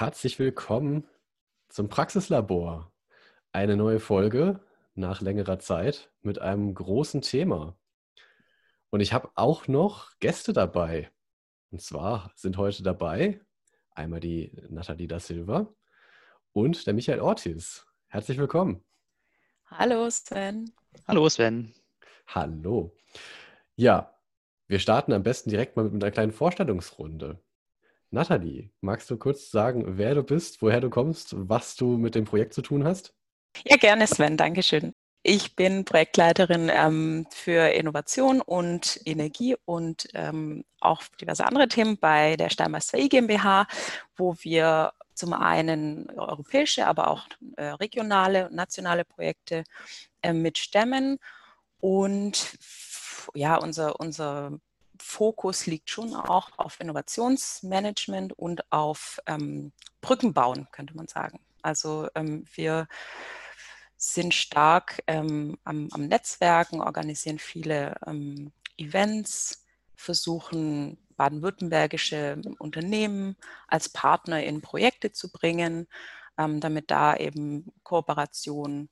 herzlich willkommen zum Praxislabor. Eine neue Folge nach längerer Zeit mit einem großen Thema. Und ich habe auch noch Gäste dabei. Und zwar sind heute dabei einmal die Nathalie da Silva und der Michael Ortiz. Herzlich willkommen. Hallo Sven. Hallo Sven. Hallo. Ja, wir starten am besten direkt mal mit einer kleinen Vorstellungsrunde. Nathalie, magst du kurz sagen, wer du bist, woher du kommst, was du mit dem Projekt zu tun hast? Ja, gerne, Sven. Dankeschön. Ich bin Projektleiterin ähm, für Innovation und Energie und ähm, auch diverse andere Themen bei der Steinmeister 2 GmbH, wo wir zum einen europäische, aber auch äh, regionale und nationale Projekte äh, mitstemmen. Und ja, unser, unser Fokus liegt schon auch auf Innovationsmanagement und auf ähm, Brückenbauen, könnte man sagen. Also ähm, wir sind stark ähm, am, am, Netzwerken, organisieren viele ähm, Events, versuchen baden-württembergische Unternehmen als Partner in Projekte zu bringen, ähm, damit da eben Kooperation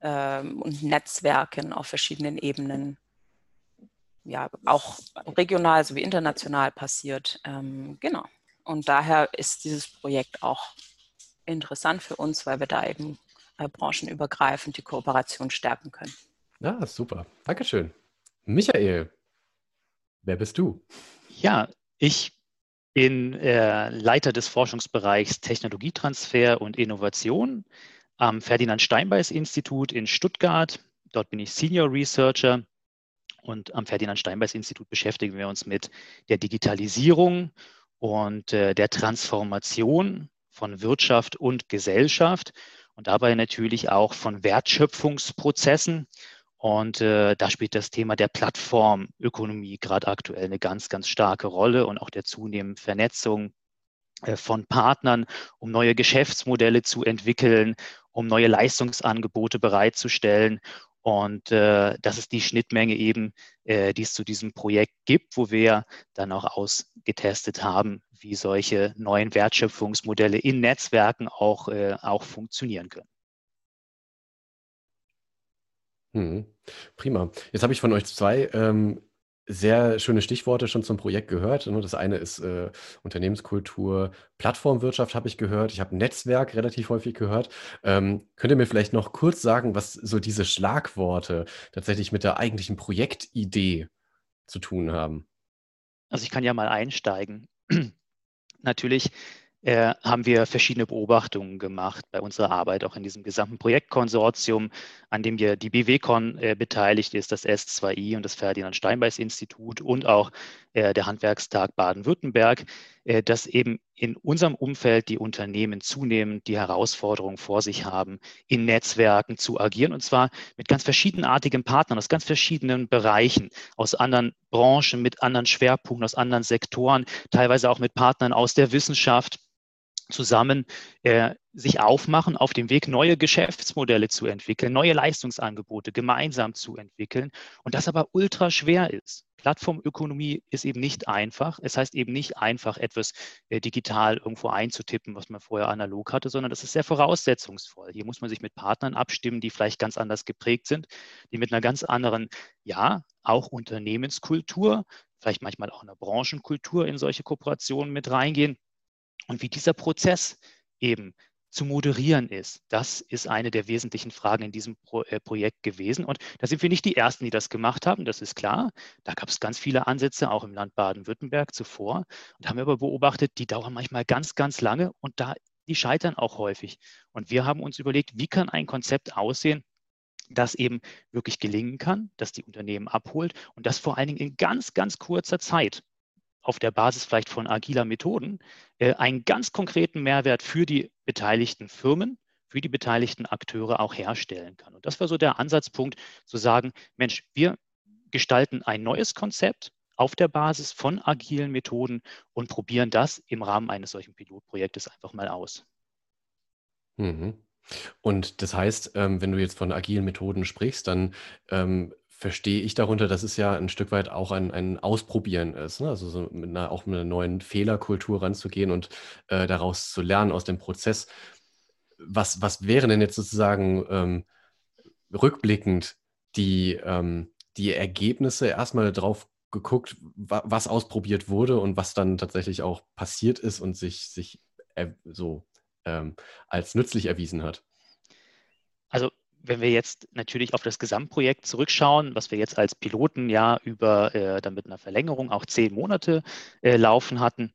ähm, und Netzwerken auf verschiedenen Ebenen ja auch regional sowie international passiert. Ähm, genau. Und daher ist dieses Projekt auch interessant für uns, weil wir da eben äh, branchenübergreifend die Kooperation stärken können. Ja, super. Dankeschön. Michael, wer bist du? Ja, ich bin äh, Leiter des Forschungsbereichs Technologietransfer und Innovation am Ferdinand Steinbeis Institut in Stuttgart. Dort bin ich Senior Researcher und am Ferdinand Steinbeis Institut beschäftigen wir uns mit der Digitalisierung und äh, der Transformation von Wirtschaft und Gesellschaft und dabei natürlich auch von Wertschöpfungsprozessen. Und äh, da spielt das Thema der Plattformökonomie gerade aktuell eine ganz, ganz starke Rolle und auch der zunehmenden Vernetzung äh, von Partnern, um neue Geschäftsmodelle zu entwickeln, um neue Leistungsangebote bereitzustellen und äh, das ist die Schnittmenge eben, äh, die es zu diesem Projekt gibt, wo wir dann auch ausgetestet haben, wie solche neuen Wertschöpfungsmodelle in Netzwerken auch, äh, auch funktionieren können. Hm, prima. Jetzt habe ich von euch zwei ähm, sehr schöne Stichworte schon zum Projekt gehört. Ne? Das eine ist äh, Unternehmenskultur, Plattformwirtschaft habe ich gehört. Ich habe Netzwerk relativ häufig gehört. Ähm, könnt ihr mir vielleicht noch kurz sagen, was so diese Schlagworte tatsächlich mit der eigentlichen Projektidee zu tun haben? Also ich kann ja mal einsteigen. Natürlich äh, haben wir verschiedene Beobachtungen gemacht bei unserer Arbeit, auch in diesem gesamten Projektkonsortium, an dem ja die BWCon äh, beteiligt ist, das S2I und das Ferdinand Steinbeis Institut und auch äh, der Handwerkstag Baden-Württemberg, äh, dass eben in unserem Umfeld die Unternehmen zunehmend die Herausforderung vor sich haben, in Netzwerken zu agieren und zwar mit ganz verschiedenartigen Partnern aus ganz verschiedenen Bereichen, aus anderen Branchen, mit anderen Schwerpunkten, aus anderen Sektoren, teilweise auch mit Partnern aus der Wissenschaft zusammen äh, sich aufmachen, auf dem Weg neue Geschäftsmodelle zu entwickeln, neue Leistungsangebote gemeinsam zu entwickeln und das aber ultra schwer ist. Plattformökonomie ist eben nicht einfach. Es heißt eben nicht einfach, etwas äh, digital irgendwo einzutippen, was man vorher analog hatte, sondern das ist sehr voraussetzungsvoll. Hier muss man sich mit Partnern abstimmen, die vielleicht ganz anders geprägt sind, die mit einer ganz anderen, ja, auch Unternehmenskultur, vielleicht manchmal auch einer Branchenkultur in solche Kooperationen mit reingehen und wie dieser Prozess eben zu moderieren ist. Das ist eine der wesentlichen Fragen in diesem Pro äh, Projekt gewesen. Und da sind wir nicht die Ersten, die das gemacht haben, das ist klar. Da gab es ganz viele Ansätze, auch im Land Baden-Württemberg zuvor. Und haben wir aber beobachtet, die dauern manchmal ganz, ganz lange und da die scheitern auch häufig. Und wir haben uns überlegt, wie kann ein Konzept aussehen, das eben wirklich gelingen kann, das die Unternehmen abholt und das vor allen Dingen in ganz, ganz kurzer Zeit auf der Basis vielleicht von agiler Methoden äh, einen ganz konkreten Mehrwert für die beteiligten Firmen, für die beteiligten Akteure auch herstellen kann. Und das war so der Ansatzpunkt zu sagen, Mensch, wir gestalten ein neues Konzept auf der Basis von agilen Methoden und probieren das im Rahmen eines solchen Pilotprojektes einfach mal aus. Mhm. Und das heißt, ähm, wenn du jetzt von agilen Methoden sprichst, dann ähm, verstehe ich darunter, dass es ja ein Stück weit auch ein, ein Ausprobieren ist. Ne? Also so mit einer, auch mit einer neuen Fehlerkultur ranzugehen und äh, daraus zu lernen aus dem Prozess. Was, was wären denn jetzt sozusagen ähm, rückblickend die, ähm, die Ergebnisse erstmal drauf geguckt, wa was ausprobiert wurde und was dann tatsächlich auch passiert ist und sich, sich äh, so ähm, als nützlich erwiesen hat? Also wenn wir jetzt natürlich auf das Gesamtprojekt zurückschauen, was wir jetzt als Piloten ja über äh, dann mit einer Verlängerung auch zehn Monate äh, laufen hatten,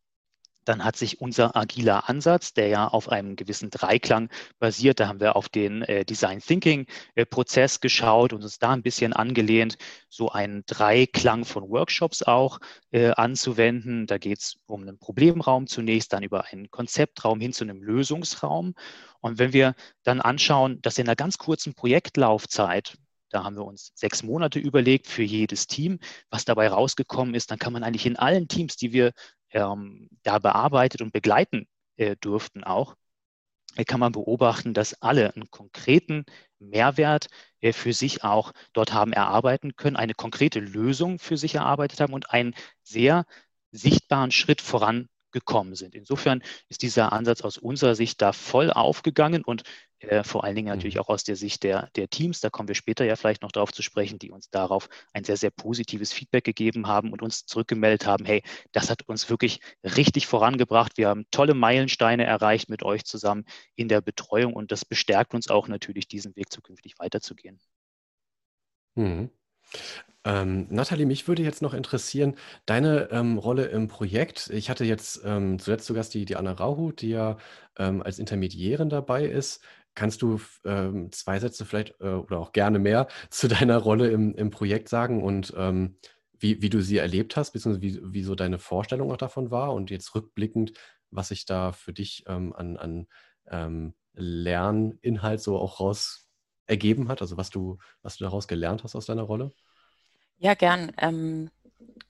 dann hat sich unser agiler Ansatz, der ja auf einem gewissen Dreiklang basiert, da haben wir auf den äh, Design Thinking äh, Prozess geschaut und uns da ein bisschen angelehnt, so einen Dreiklang von Workshops auch äh, anzuwenden. Da geht es um einen Problemraum zunächst, dann über einen Konzeptraum hin zu einem Lösungsraum. Und wenn wir dann anschauen, dass in einer ganz kurzen Projektlaufzeit, da haben wir uns sechs Monate überlegt für jedes Team. Was dabei rausgekommen ist, dann kann man eigentlich in allen Teams, die wir ähm, da bearbeitet und begleiten äh, durften auch, äh, kann man beobachten, dass alle einen konkreten Mehrwert äh, für sich auch dort haben erarbeiten können, eine konkrete Lösung für sich erarbeitet haben und einen sehr sichtbaren Schritt voran gekommen sind. Insofern ist dieser Ansatz aus unserer Sicht da voll aufgegangen und äh, vor allen Dingen natürlich mhm. auch aus der Sicht der, der Teams, da kommen wir später ja vielleicht noch darauf zu sprechen, die uns darauf ein sehr, sehr positives Feedback gegeben haben und uns zurückgemeldet haben, hey, das hat uns wirklich richtig vorangebracht. Wir haben tolle Meilensteine erreicht mit euch zusammen in der Betreuung und das bestärkt uns auch natürlich, diesen Weg zukünftig weiterzugehen. Mhm. Ähm, Nathalie, mich würde jetzt noch interessieren, deine ähm, Rolle im Projekt. Ich hatte jetzt ähm, zuletzt zu Gast die, die Anna Rauhut, die ja ähm, als Intermediärin dabei ist. Kannst du ähm, zwei Sätze vielleicht äh, oder auch gerne mehr zu deiner Rolle im, im Projekt sagen und ähm, wie, wie du sie erlebt hast, beziehungsweise wie, wie so deine Vorstellung auch davon war und jetzt rückblickend, was sich da für dich ähm, an, an Lerninhalt so auch raus ergeben hat, also was du, was du daraus gelernt hast aus deiner Rolle? Ja, gern. Ähm,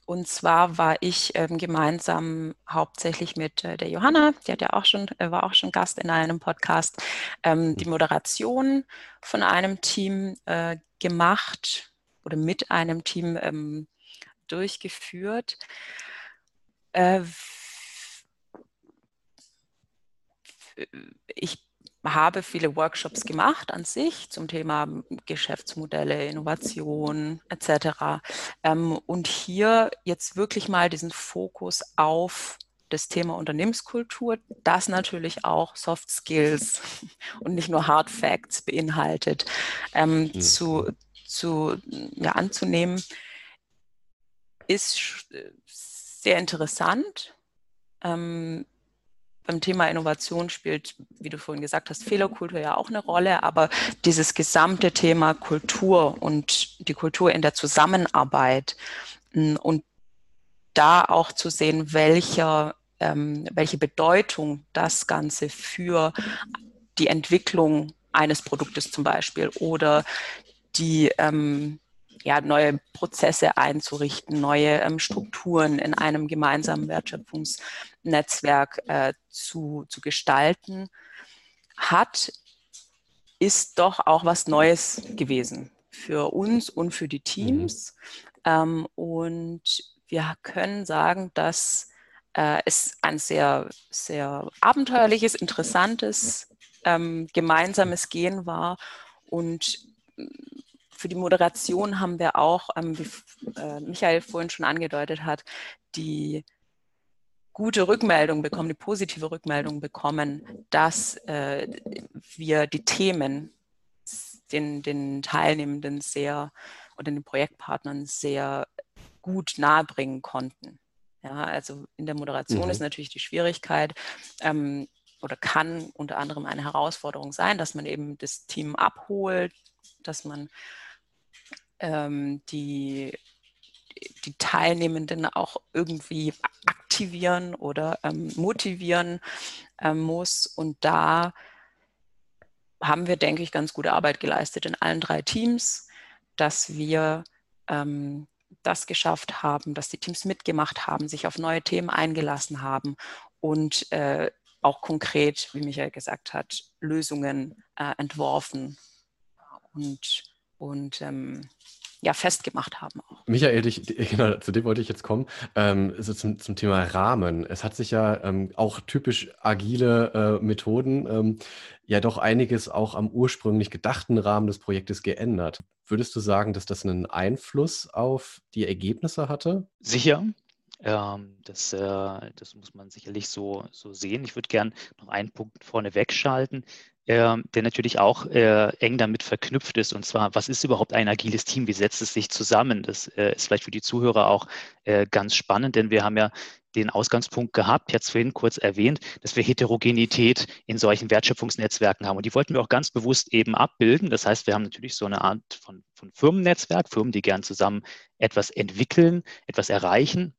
und zwar war ich ähm, gemeinsam hauptsächlich mit äh, der Johanna, die hat ja auch schon, äh, war auch schon Gast in einem Podcast, ähm, die mhm. Moderation von einem Team äh, gemacht oder mit einem Team ähm, durchgeführt. Äh, ich habe viele Workshops gemacht an sich zum Thema Geschäftsmodelle, Innovation etc. Ähm, und hier jetzt wirklich mal diesen Fokus auf das Thema Unternehmenskultur, das natürlich auch Soft Skills und nicht nur Hard Facts beinhaltet, ähm, mhm. zu, zu ja, anzunehmen, ist sehr interessant. Ähm, beim Thema Innovation spielt, wie du vorhin gesagt hast, Fehlerkultur ja auch eine Rolle, aber dieses gesamte Thema Kultur und die Kultur in der Zusammenarbeit hm, und da auch zu sehen, welcher, ähm, welche Bedeutung das Ganze für die Entwicklung eines Produktes zum Beispiel oder die ähm, ja, neue Prozesse einzurichten, neue ähm, Strukturen in einem gemeinsamen Wertschöpfungsnetzwerk äh, zu, zu gestalten, hat, ist doch auch was Neues gewesen für uns und für die Teams. Mhm. Ähm, und wir können sagen, dass äh, es ein sehr, sehr abenteuerliches, interessantes, ähm, gemeinsames Gehen war und für die Moderation haben wir auch, ähm, wie äh, Michael vorhin schon angedeutet hat, die gute Rückmeldung bekommen, die positive Rückmeldung bekommen, dass äh, wir die Themen den, den Teilnehmenden sehr oder den Projektpartnern sehr gut nahebringen konnten. Ja, also in der Moderation mhm. ist natürlich die Schwierigkeit ähm, oder kann unter anderem eine Herausforderung sein, dass man eben das Team abholt, dass man ähm, die, die Teilnehmenden auch irgendwie aktivieren oder ähm, motivieren ähm, muss. Und da haben wir, denke ich, ganz gute Arbeit geleistet in allen drei Teams, dass wir ähm, das geschafft haben, dass die Teams mitgemacht haben, sich auf neue Themen eingelassen haben und äh, auch konkret, wie Michael gesagt hat, Lösungen äh, entworfen und und ähm, ja, festgemacht haben. Auch. Michael, dich, genau, zu dem wollte ich jetzt kommen. Ähm, so zum, zum Thema Rahmen. Es hat sich ja ähm, auch typisch agile äh, Methoden ähm, ja doch einiges auch am ursprünglich gedachten Rahmen des Projektes geändert. Würdest du sagen, dass das einen Einfluss auf die Ergebnisse hatte? Sicher. Ähm, das, äh, das muss man sicherlich so, so sehen. Ich würde gern noch einen Punkt vorne wegschalten, der natürlich auch äh, eng damit verknüpft ist. Und zwar, was ist überhaupt ein agiles Team? Wie setzt es sich zusammen? Das äh, ist vielleicht für die Zuhörer auch äh, ganz spannend, denn wir haben ja den Ausgangspunkt gehabt, jetzt vorhin kurz erwähnt, dass wir Heterogenität in solchen Wertschöpfungsnetzwerken haben. Und die wollten wir auch ganz bewusst eben abbilden. Das heißt, wir haben natürlich so eine Art von, von Firmennetzwerk, Firmen, die gern zusammen etwas entwickeln, etwas erreichen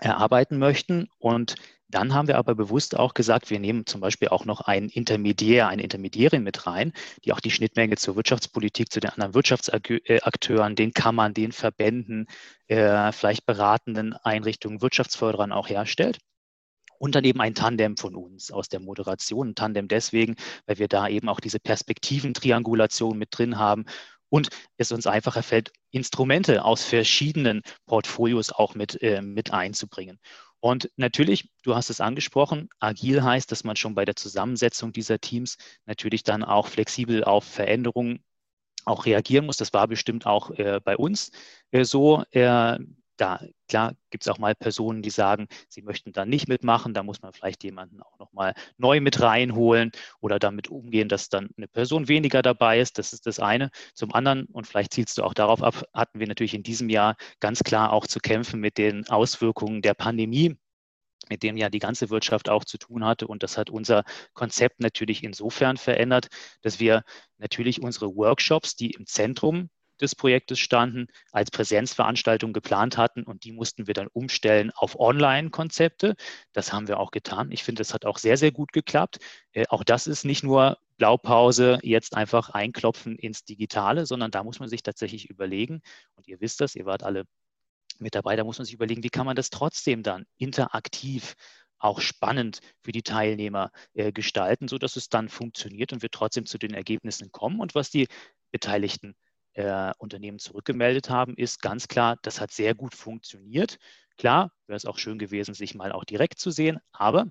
erarbeiten möchten. Und dann haben wir aber bewusst auch gesagt, wir nehmen zum Beispiel auch noch einen Intermediär, eine Intermediärin mit rein, die auch die Schnittmenge zur Wirtschaftspolitik, zu den anderen Wirtschaftsakteuren, den Kammern, den Verbänden, äh, vielleicht beratenden Einrichtungen, Wirtschaftsförderern auch herstellt. Und dann eben ein Tandem von uns aus der Moderation. Ein Tandem deswegen, weil wir da eben auch diese Perspektiventriangulation mit drin haben und es uns einfacher fällt, Instrumente aus verschiedenen Portfolios auch mit, äh, mit einzubringen. Und natürlich, du hast es angesprochen, agil heißt, dass man schon bei der Zusammensetzung dieser Teams natürlich dann auch flexibel auf Veränderungen auch reagieren muss. Das war bestimmt auch äh, bei uns äh, so. Äh, da, klar, gibt es auch mal Personen, die sagen, sie möchten da nicht mitmachen. Da muss man vielleicht jemanden auch nochmal neu mit reinholen oder damit umgehen, dass dann eine Person weniger dabei ist. Das ist das eine. Zum anderen, und vielleicht zielst du auch darauf ab, hatten wir natürlich in diesem Jahr ganz klar auch zu kämpfen mit den Auswirkungen der Pandemie mit dem ja die ganze Wirtschaft auch zu tun hatte. Und das hat unser Konzept natürlich insofern verändert, dass wir natürlich unsere Workshops, die im Zentrum des Projektes standen, als Präsenzveranstaltung geplant hatten und die mussten wir dann umstellen auf Online-Konzepte. Das haben wir auch getan. Ich finde, das hat auch sehr, sehr gut geklappt. Äh, auch das ist nicht nur Blaupause, jetzt einfach einklopfen ins Digitale, sondern da muss man sich tatsächlich überlegen, und ihr wisst das, ihr wart alle mit dabei, da muss man sich überlegen, wie kann man das trotzdem dann interaktiv auch spannend für die Teilnehmer äh, gestalten, sodass es dann funktioniert und wir trotzdem zu den Ergebnissen kommen. Und was die Beteiligten äh, Unternehmen zurückgemeldet haben, ist ganz klar, das hat sehr gut funktioniert. Klar, wäre es auch schön gewesen, sich mal auch direkt zu sehen, aber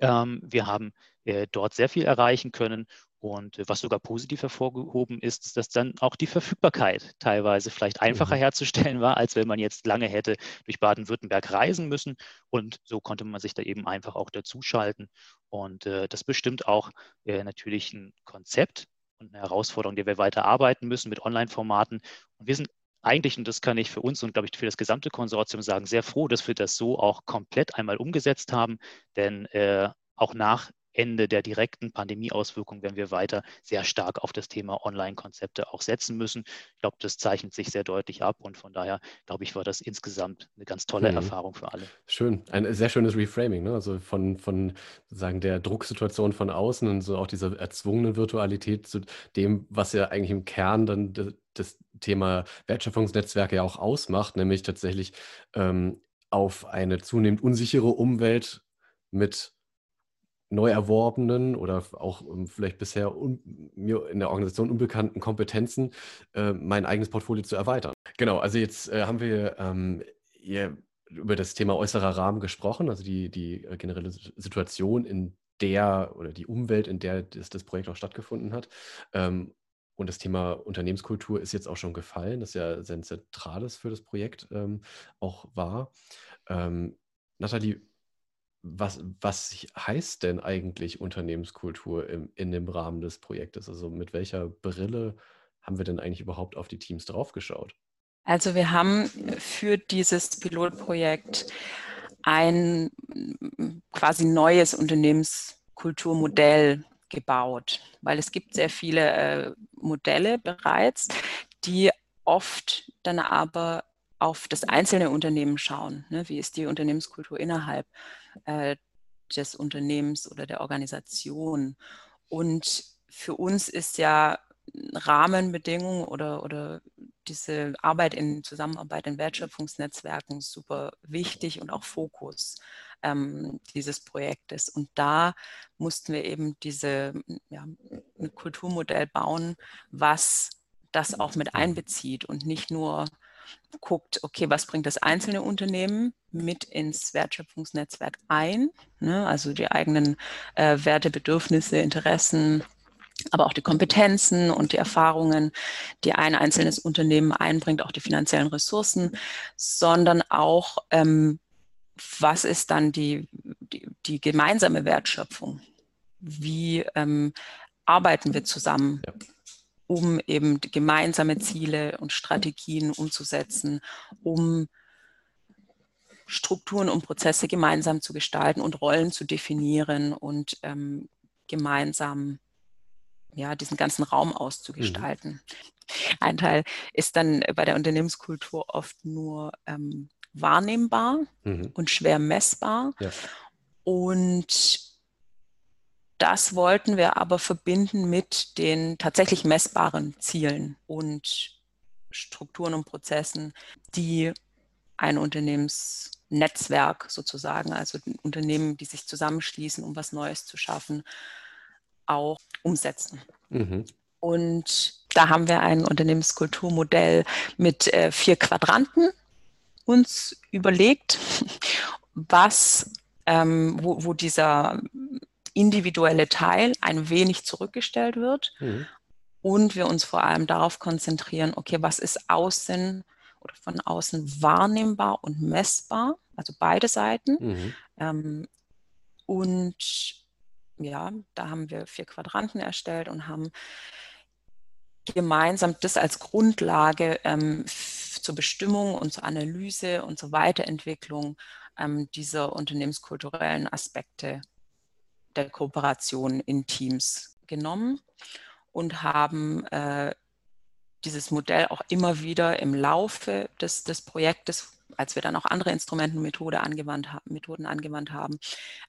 ähm, wir haben äh, dort sehr viel erreichen können. Und äh, was sogar positiv hervorgehoben ist, ist, dass dann auch die Verfügbarkeit teilweise vielleicht einfacher mhm. herzustellen war, als wenn man jetzt lange hätte durch Baden-Württemberg reisen müssen. Und so konnte man sich da eben einfach auch dazuschalten. Und äh, das bestimmt auch äh, natürlich ein Konzept, und eine Herausforderung, die wir weiter arbeiten müssen mit Online-Formaten. Und wir sind eigentlich, und das kann ich für uns und glaube ich für das gesamte Konsortium sagen, sehr froh, dass wir das so auch komplett einmal umgesetzt haben. Denn äh, auch nach Ende der direkten Pandemieauswirkungen werden wir weiter sehr stark auf das Thema Online-Konzepte auch setzen müssen. Ich glaube, das zeichnet sich sehr deutlich ab und von daher, glaube ich, war das insgesamt eine ganz tolle mhm. Erfahrung für alle. Schön, ein sehr schönes Reframing, ne? also von, von sozusagen der Drucksituation von außen und so auch dieser erzwungenen Virtualität zu dem, was ja eigentlich im Kern dann das, das Thema Wertschöpfungsnetzwerke ja auch ausmacht, nämlich tatsächlich ähm, auf eine zunehmend unsichere Umwelt mit neu erworbenen oder auch ähm, vielleicht bisher mir in der Organisation unbekannten Kompetenzen äh, mein eigenes Portfolio zu erweitern. Genau, also jetzt äh, haben wir ähm, hier über das Thema äußerer Rahmen gesprochen, also die, die äh, generelle Situation, in der oder die Umwelt, in der das, das Projekt auch stattgefunden hat. Ähm, und das Thema Unternehmenskultur ist jetzt auch schon gefallen, das ja sehr zentrales für das Projekt ähm, auch war. Ähm, Nathalie, was, was heißt denn eigentlich Unternehmenskultur im, in dem Rahmen des Projektes? Also mit welcher Brille haben wir denn eigentlich überhaupt auf die Teams draufgeschaut? Also wir haben für dieses Pilotprojekt ein quasi neues Unternehmenskulturmodell gebaut, weil es gibt sehr viele äh, Modelle bereits, die oft dann aber auf das einzelne Unternehmen schauen. Ne? Wie ist die Unternehmenskultur innerhalb äh, des Unternehmens oder der Organisation? Und für uns ist ja Rahmenbedingungen oder, oder diese Arbeit in Zusammenarbeit in Wertschöpfungsnetzwerken super wichtig und auch Fokus ähm, dieses Projektes. Und da mussten wir eben diese ja, ein Kulturmodell bauen, was das auch mit einbezieht und nicht nur guckt, okay, was bringt das einzelne Unternehmen mit ins Wertschöpfungsnetzwerk ein, ne? also die eigenen äh, Werte, Bedürfnisse, Interessen, aber auch die Kompetenzen und die Erfahrungen, die ein einzelnes Unternehmen einbringt, auch die finanziellen Ressourcen, sondern auch, ähm, was ist dann die, die, die, gemeinsame Wertschöpfung? Wie ähm, arbeiten wir zusammen? Ja um eben gemeinsame Ziele und Strategien umzusetzen, um Strukturen und Prozesse gemeinsam zu gestalten und Rollen zu definieren und ähm, gemeinsam ja, diesen ganzen Raum auszugestalten. Mhm. Ein Teil ist dann bei der Unternehmenskultur oft nur ähm, wahrnehmbar mhm. und schwer messbar. Ja. Und das wollten wir aber verbinden mit den tatsächlich messbaren Zielen und Strukturen und Prozessen, die ein Unternehmensnetzwerk sozusagen, also Unternehmen, die sich zusammenschließen, um was Neues zu schaffen, auch umsetzen. Mhm. Und da haben wir ein Unternehmenskulturmodell mit äh, vier Quadranten uns überlegt, was, ähm, wo, wo dieser individuelle Teil ein wenig zurückgestellt wird mhm. und wir uns vor allem darauf konzentrieren, okay, was ist außen oder von außen wahrnehmbar und messbar, also beide Seiten. Mhm. Ähm, und ja, da haben wir vier Quadranten erstellt und haben gemeinsam das als Grundlage ähm, zur Bestimmung und zur Analyse und zur Weiterentwicklung ähm, dieser unternehmenskulturellen Aspekte der Kooperation in Teams genommen und haben äh, dieses Modell auch immer wieder im Laufe des, des Projektes, als wir dann auch andere Instrumente und Methode angewandt Methoden angewandt haben,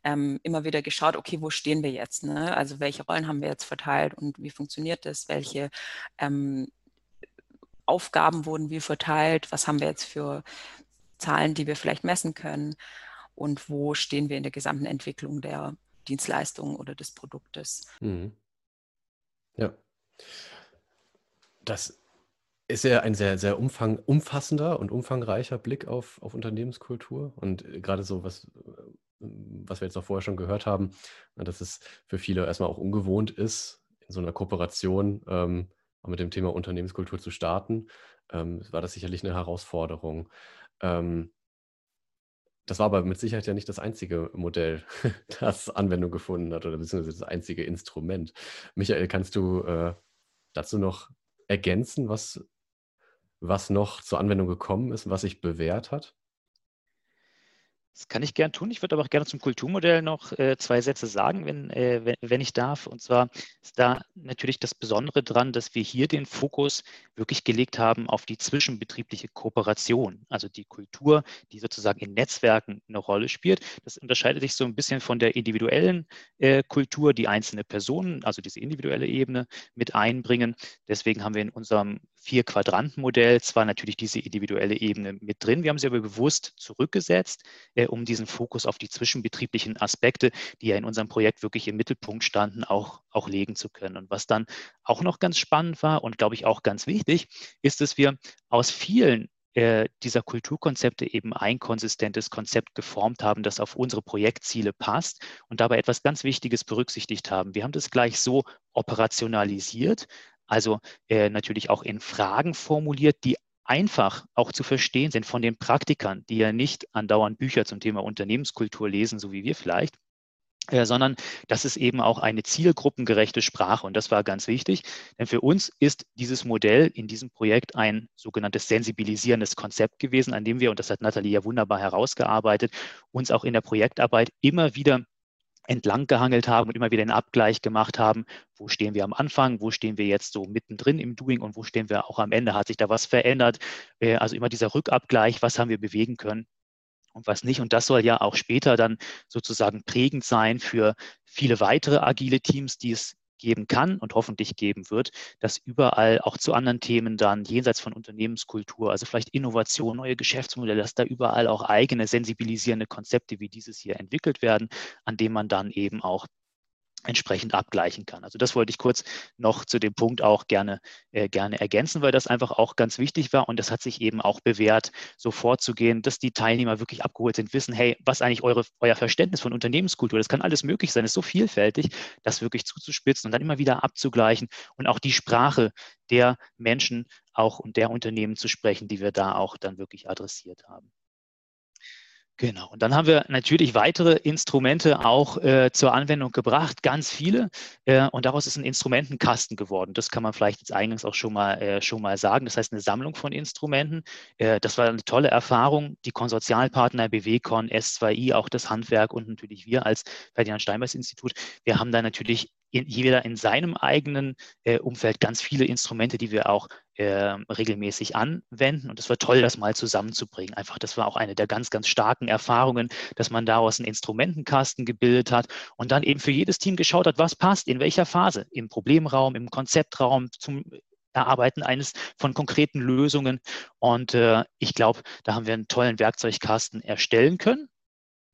ähm, immer wieder geschaut, okay, wo stehen wir jetzt? Ne? Also welche Rollen haben wir jetzt verteilt und wie funktioniert das? Welche ähm, Aufgaben wurden wie verteilt? Was haben wir jetzt für Zahlen, die wir vielleicht messen können? Und wo stehen wir in der gesamten Entwicklung der Dienstleistung oder des Produktes. Mhm. Ja. Das ist ja ein sehr, sehr umfang, umfassender und umfangreicher Blick auf, auf Unternehmenskultur. Und äh, gerade so, was, äh, was wir jetzt auch vorher schon gehört haben, dass es für viele erstmal auch ungewohnt ist, in so einer Kooperation ähm, mit dem Thema Unternehmenskultur zu starten, ähm, war das sicherlich eine Herausforderung. Ähm, das war aber mit Sicherheit ja nicht das einzige Modell, das Anwendung gefunden hat oder beziehungsweise das einzige Instrument. Michael, kannst du äh, dazu noch ergänzen, was, was noch zur Anwendung gekommen ist, was sich bewährt hat? Das kann ich gern tun. Ich würde aber auch gerne zum Kulturmodell noch äh, zwei Sätze sagen, wenn, äh, wenn, wenn, ich darf. Und zwar ist da natürlich das Besondere dran, dass wir hier den Fokus wirklich gelegt haben auf die zwischenbetriebliche Kooperation, also die Kultur, die sozusagen in Netzwerken eine Rolle spielt. Das unterscheidet sich so ein bisschen von der individuellen äh, Kultur, die einzelne Personen, also diese individuelle Ebene mit einbringen. Deswegen haben wir in unserem Vier-Quadranten-Modell zwar natürlich diese individuelle Ebene mit drin, wir haben sie aber bewusst zurückgesetzt, äh, um diesen Fokus auf die zwischenbetrieblichen Aspekte, die ja in unserem Projekt wirklich im Mittelpunkt standen, auch, auch legen zu können. Und was dann auch noch ganz spannend war und glaube ich auch ganz wichtig, ist, dass wir aus vielen äh, dieser Kulturkonzepte eben ein konsistentes Konzept geformt haben, das auf unsere Projektziele passt und dabei etwas ganz Wichtiges berücksichtigt haben. Wir haben das gleich so operationalisiert, also äh, natürlich auch in Fragen formuliert, die einfach auch zu verstehen sind von den Praktikern, die ja nicht andauernd Bücher zum Thema Unternehmenskultur lesen, so wie wir vielleicht, äh, sondern das ist eben auch eine zielgruppengerechte Sprache. Und das war ganz wichtig, denn für uns ist dieses Modell in diesem Projekt ein sogenanntes sensibilisierendes Konzept gewesen, an dem wir, und das hat Nathalie ja wunderbar herausgearbeitet, uns auch in der Projektarbeit immer wieder entlang gehangelt haben und immer wieder einen Abgleich gemacht haben, wo stehen wir am Anfang, wo stehen wir jetzt so mittendrin im Doing und wo stehen wir auch am Ende, hat sich da was verändert. Äh, also immer dieser Rückabgleich, was haben wir bewegen können und was nicht. Und das soll ja auch später dann sozusagen prägend sein für viele weitere agile Teams, die es geben kann und hoffentlich geben wird, dass überall auch zu anderen Themen dann jenseits von Unternehmenskultur, also vielleicht Innovation, neue Geschäftsmodelle, dass da überall auch eigene sensibilisierende Konzepte wie dieses hier entwickelt werden, an denen man dann eben auch entsprechend abgleichen kann. Also das wollte ich kurz noch zu dem Punkt auch gerne, äh, gerne ergänzen, weil das einfach auch ganz wichtig war und das hat sich eben auch bewährt, so vorzugehen, dass die Teilnehmer wirklich abgeholt sind, wissen, hey, was eigentlich eure, euer Verständnis von Unternehmenskultur, das kann alles möglich sein, ist so vielfältig, das wirklich zuzuspitzen und dann immer wieder abzugleichen und auch die Sprache der Menschen auch und der Unternehmen zu sprechen, die wir da auch dann wirklich adressiert haben. Genau. Und dann haben wir natürlich weitere Instrumente auch äh, zur Anwendung gebracht, ganz viele. Äh, und daraus ist ein Instrumentenkasten geworden. Das kann man vielleicht jetzt eingangs auch schon mal, äh, schon mal sagen. Das heißt, eine Sammlung von Instrumenten. Äh, das war eine tolle Erfahrung. Die Konsortialpartner BWCon, S2I, auch das Handwerk und natürlich wir als Ferdinand Steinbeis Institut. Wir haben da natürlich jeder in seinem eigenen äh, Umfeld ganz viele Instrumente, die wir auch äh, regelmäßig anwenden. Und es war toll, das mal zusammenzubringen. Einfach, das war auch eine der ganz, ganz starken Erfahrungen, dass man daraus einen Instrumentenkasten gebildet hat und dann eben für jedes Team geschaut hat, was passt, in welcher Phase, im Problemraum, im Konzeptraum, zum Erarbeiten eines von konkreten Lösungen. Und äh, ich glaube, da haben wir einen tollen Werkzeugkasten erstellen können.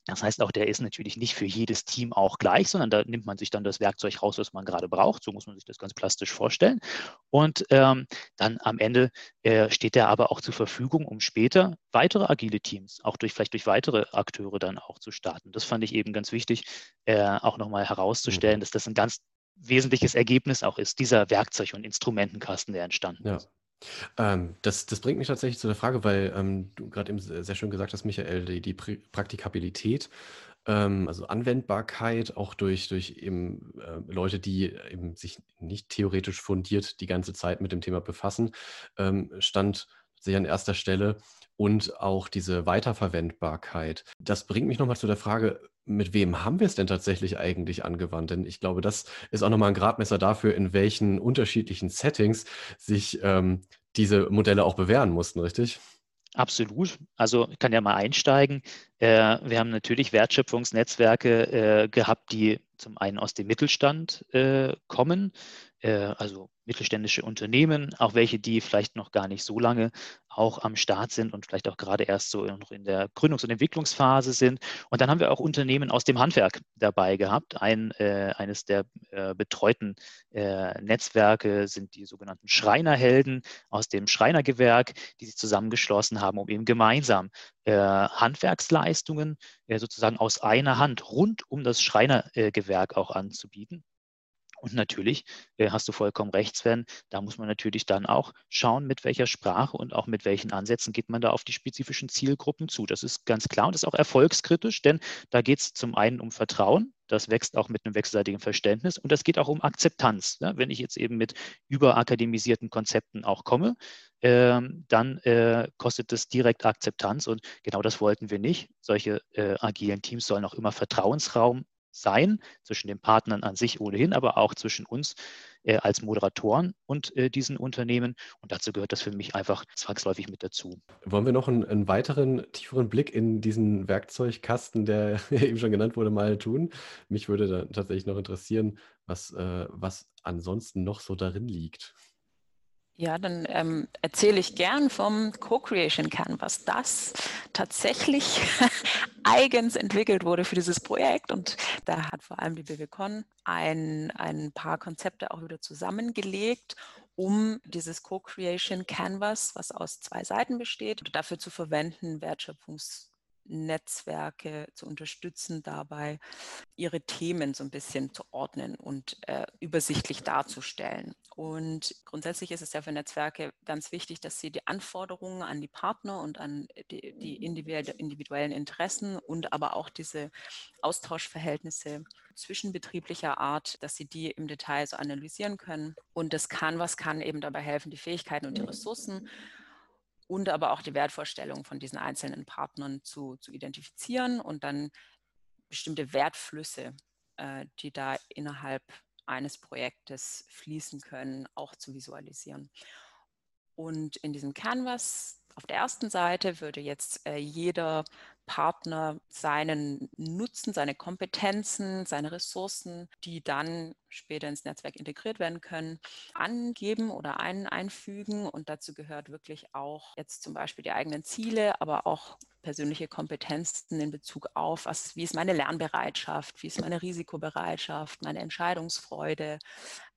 Das heißt, auch der ist natürlich nicht für jedes Team auch gleich, sondern da nimmt man sich dann das Werkzeug raus, was man gerade braucht. So muss man sich das ganz plastisch vorstellen. Und ähm, dann am Ende äh, steht der aber auch zur Verfügung, um später weitere agile Teams, auch durch vielleicht durch weitere Akteure dann auch zu starten. Das fand ich eben ganz wichtig, äh, auch nochmal herauszustellen, mhm. dass das ein ganz wesentliches Ergebnis auch ist, dieser Werkzeug- und Instrumentenkasten, der entstanden ja. ist. Ähm, das, das bringt mich tatsächlich zu der Frage, weil ähm, du gerade eben sehr schön gesagt hast, Michael, die, die Praktikabilität, ähm, also Anwendbarkeit, auch durch, durch eben äh, Leute, die eben sich nicht theoretisch fundiert die ganze Zeit mit dem Thema befassen, ähm, stand sehr an erster Stelle und auch diese Weiterverwendbarkeit. Das bringt mich nochmal zu der Frage, mit wem haben wir es denn tatsächlich eigentlich angewandt? Denn ich glaube, das ist auch nochmal ein Gradmesser dafür, in welchen unterschiedlichen Settings sich ähm, diese Modelle auch bewähren mussten, richtig? Absolut. Also ich kann ja mal einsteigen. Äh, wir haben natürlich Wertschöpfungsnetzwerke äh, gehabt, die zum einen aus dem Mittelstand äh, kommen, also mittelständische Unternehmen, auch welche, die vielleicht noch gar nicht so lange auch am Start sind und vielleicht auch gerade erst so in der Gründungs- und Entwicklungsphase sind. Und dann haben wir auch Unternehmen aus dem Handwerk dabei gehabt. Ein, äh, eines der äh, betreuten äh, Netzwerke sind die sogenannten Schreinerhelden aus dem Schreinergewerk, die sich zusammengeschlossen haben, um eben gemeinsam äh, Handwerksleistungen äh, sozusagen aus einer Hand rund um das Schreinergewerk auch anzubieten. Und natürlich äh, hast du vollkommen recht, Sven, da muss man natürlich dann auch schauen, mit welcher Sprache und auch mit welchen Ansätzen geht man da auf die spezifischen Zielgruppen zu. Das ist ganz klar und ist auch erfolgskritisch, denn da geht es zum einen um Vertrauen, das wächst auch mit einem wechselseitigen Verständnis und das geht auch um Akzeptanz. Ja, wenn ich jetzt eben mit überakademisierten Konzepten auch komme, äh, dann äh, kostet das direkt Akzeptanz und genau das wollten wir nicht. Solche äh, agilen Teams sollen auch immer Vertrauensraum sein, zwischen den Partnern an sich ohnehin, aber auch zwischen uns äh, als Moderatoren und äh, diesen Unternehmen. Und dazu gehört das für mich einfach zwangsläufig mit dazu. Wollen wir noch einen, einen weiteren, tieferen Blick in diesen Werkzeugkasten, der eben schon genannt wurde, mal tun? Mich würde da tatsächlich noch interessieren, was, äh, was ansonsten noch so darin liegt. Ja, dann ähm, erzähle ich gern vom Co-Creation Canvas, das tatsächlich eigens entwickelt wurde für dieses Projekt. Und da hat vor allem die BWCon ein, ein paar Konzepte auch wieder zusammengelegt, um dieses Co-Creation Canvas, was aus zwei Seiten besteht, dafür zu verwenden, Wertschöpfungs Netzwerke zu unterstützen, dabei ihre Themen so ein bisschen zu ordnen und äh, übersichtlich darzustellen. Und grundsätzlich ist es ja für Netzwerke ganz wichtig, dass sie die Anforderungen an die Partner und an die, die individuellen Interessen und aber auch diese Austauschverhältnisse zwischenbetrieblicher Art, dass sie die im Detail so analysieren können. Und das Canvas kann eben dabei helfen, die Fähigkeiten und die Ressourcen und aber auch die Wertvorstellungen von diesen einzelnen Partnern zu, zu identifizieren und dann bestimmte Wertflüsse, äh, die da innerhalb eines Projektes fließen können, auch zu visualisieren. Und in diesem Canvas auf der ersten Seite würde jetzt äh, jeder Partner seinen Nutzen, seine Kompetenzen, seine Ressourcen, die dann später ins Netzwerk integriert werden können, angeben oder ein, einfügen. Und dazu gehört wirklich auch jetzt zum Beispiel die eigenen Ziele, aber auch persönliche Kompetenzen in Bezug auf, was, wie ist meine Lernbereitschaft, wie ist meine Risikobereitschaft, meine Entscheidungsfreude,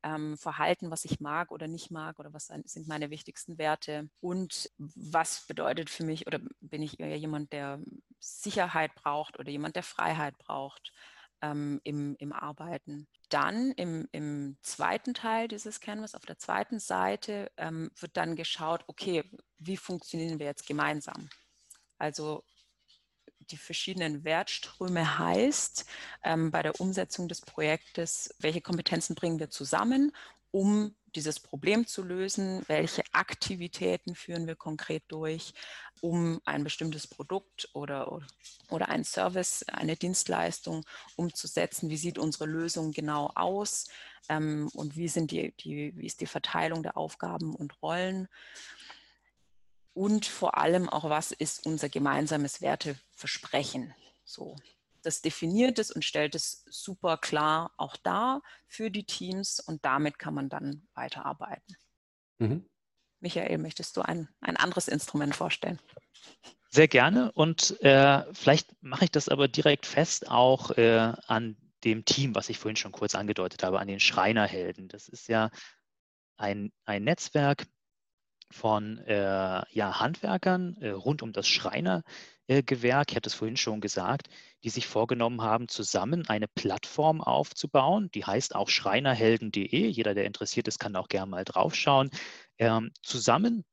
ähm, Verhalten, was ich mag oder nicht mag oder was sind meine wichtigsten Werte und was bedeutet für mich oder bin ich eher jemand, der Sicherheit braucht oder jemand, der Freiheit braucht ähm, im, im Arbeiten. Dann im, im zweiten Teil dieses Canvas, auf der zweiten Seite, ähm, wird dann geschaut, okay, wie funktionieren wir jetzt gemeinsam? Also die verschiedenen Wertströme heißt, ähm, bei der Umsetzung des Projektes, welche Kompetenzen bringen wir zusammen, um dieses Problem zu lösen, welche Aktivitäten führen wir konkret durch, um ein bestimmtes Produkt oder, oder einen Service, eine Dienstleistung umzusetzen, wie sieht unsere Lösung genau aus? Ähm, und wie, sind die, die, wie ist die Verteilung der Aufgaben und Rollen und vor allem auch, was ist unser gemeinsames Werteversprechen. So, das definiert es und stellt es super klar auch dar für die Teams und damit kann man dann weiterarbeiten. Mhm. Michael, möchtest du ein, ein anderes Instrument vorstellen? Sehr gerne und äh, vielleicht mache ich das aber direkt fest auch äh, an dem Team, was ich vorhin schon kurz angedeutet habe, an den Schreinerhelden. Das ist ja ein, ein Netzwerk von äh, ja, Handwerkern äh, rund um das Schreinergewerk, ich hatte es vorhin schon gesagt, die sich vorgenommen haben, zusammen eine Plattform aufzubauen. Die heißt auch schreinerhelden.de. Jeder, der interessiert ist, kann auch gerne mal draufschauen. Ähm, zusammen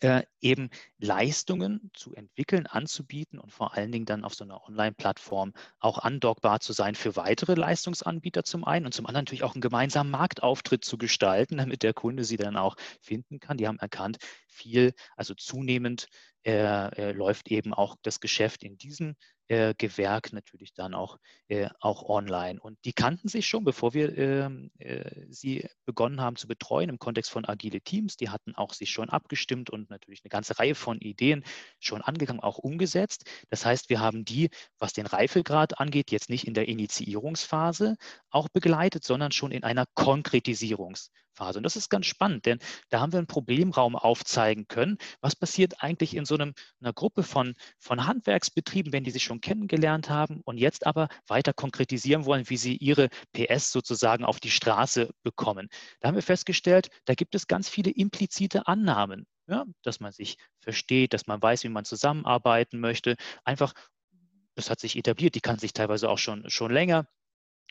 äh, eben Leistungen zu entwickeln, anzubieten und vor allen Dingen dann auf so einer Online-Plattform auch andockbar zu sein für weitere Leistungsanbieter zum einen und zum anderen natürlich auch einen gemeinsamen Marktauftritt zu gestalten, damit der Kunde sie dann auch finden kann. Die haben erkannt, viel, also zunehmend äh, äh, läuft eben auch das Geschäft in diesem äh, Gewerk natürlich dann auch, äh, auch online. Und die kannten sich schon, bevor wir ähm, äh, sie begonnen haben zu betreuen im Kontext von agile Teams. Die hatten auch sich schon abgestimmt und natürlich eine ganze Reihe von Ideen schon angegangen, auch umgesetzt. Das heißt, wir haben die, was den Reifegrad angeht, jetzt nicht in der Initiierungsphase auch begleitet, sondern schon in einer Konkretisierungsphase. Phase. Und das ist ganz spannend, denn da haben wir einen Problemraum aufzeigen können. Was passiert eigentlich in so einem, einer Gruppe von, von Handwerksbetrieben, wenn die sich schon kennengelernt haben und jetzt aber weiter konkretisieren wollen, wie sie ihre PS sozusagen auf die Straße bekommen? Da haben wir festgestellt, da gibt es ganz viele implizite Annahmen. Ja, dass man sich versteht, dass man weiß, wie man zusammenarbeiten möchte. Einfach, das hat sich etabliert, die kann sich teilweise auch schon, schon länger.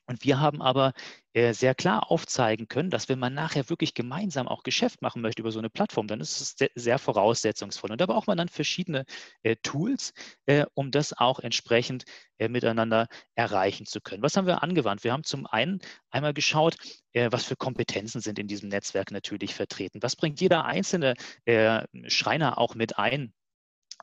Und wir haben aber äh, sehr klar aufzeigen können, dass wenn man nachher wirklich gemeinsam auch Geschäft machen möchte über so eine Plattform, dann ist es sehr, voraussetzungsvoll. Und da braucht man dann verschiedene äh, Tools, äh, um das auch entsprechend miteinander erreichen zu können. Was haben wir angewandt? Wir haben zum einen einmal geschaut, was für Kompetenzen sind in diesem Netzwerk natürlich vertreten. Was bringt jeder einzelne Schreiner auch mit ein?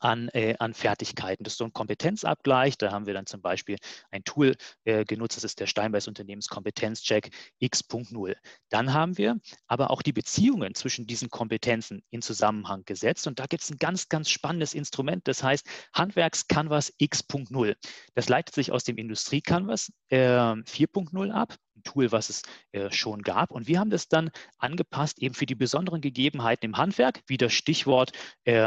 An, äh, an Fertigkeiten. Das ist so ein Kompetenzabgleich. Da haben wir dann zum Beispiel ein Tool äh, genutzt, das ist der Steinbeis Unternehmenskompetenzcheck X.0. Dann haben wir aber auch die Beziehungen zwischen diesen Kompetenzen in Zusammenhang gesetzt. Und da gibt es ein ganz, ganz spannendes Instrument, das heißt Handwerks-Canvas X.0. Das leitet sich aus dem Industrie-Canvas äh, 4.0 ab ein Tool, was es äh, schon gab. Und wir haben das dann angepasst eben für die besonderen Gegebenheiten im Handwerk, wie das Stichwort äh,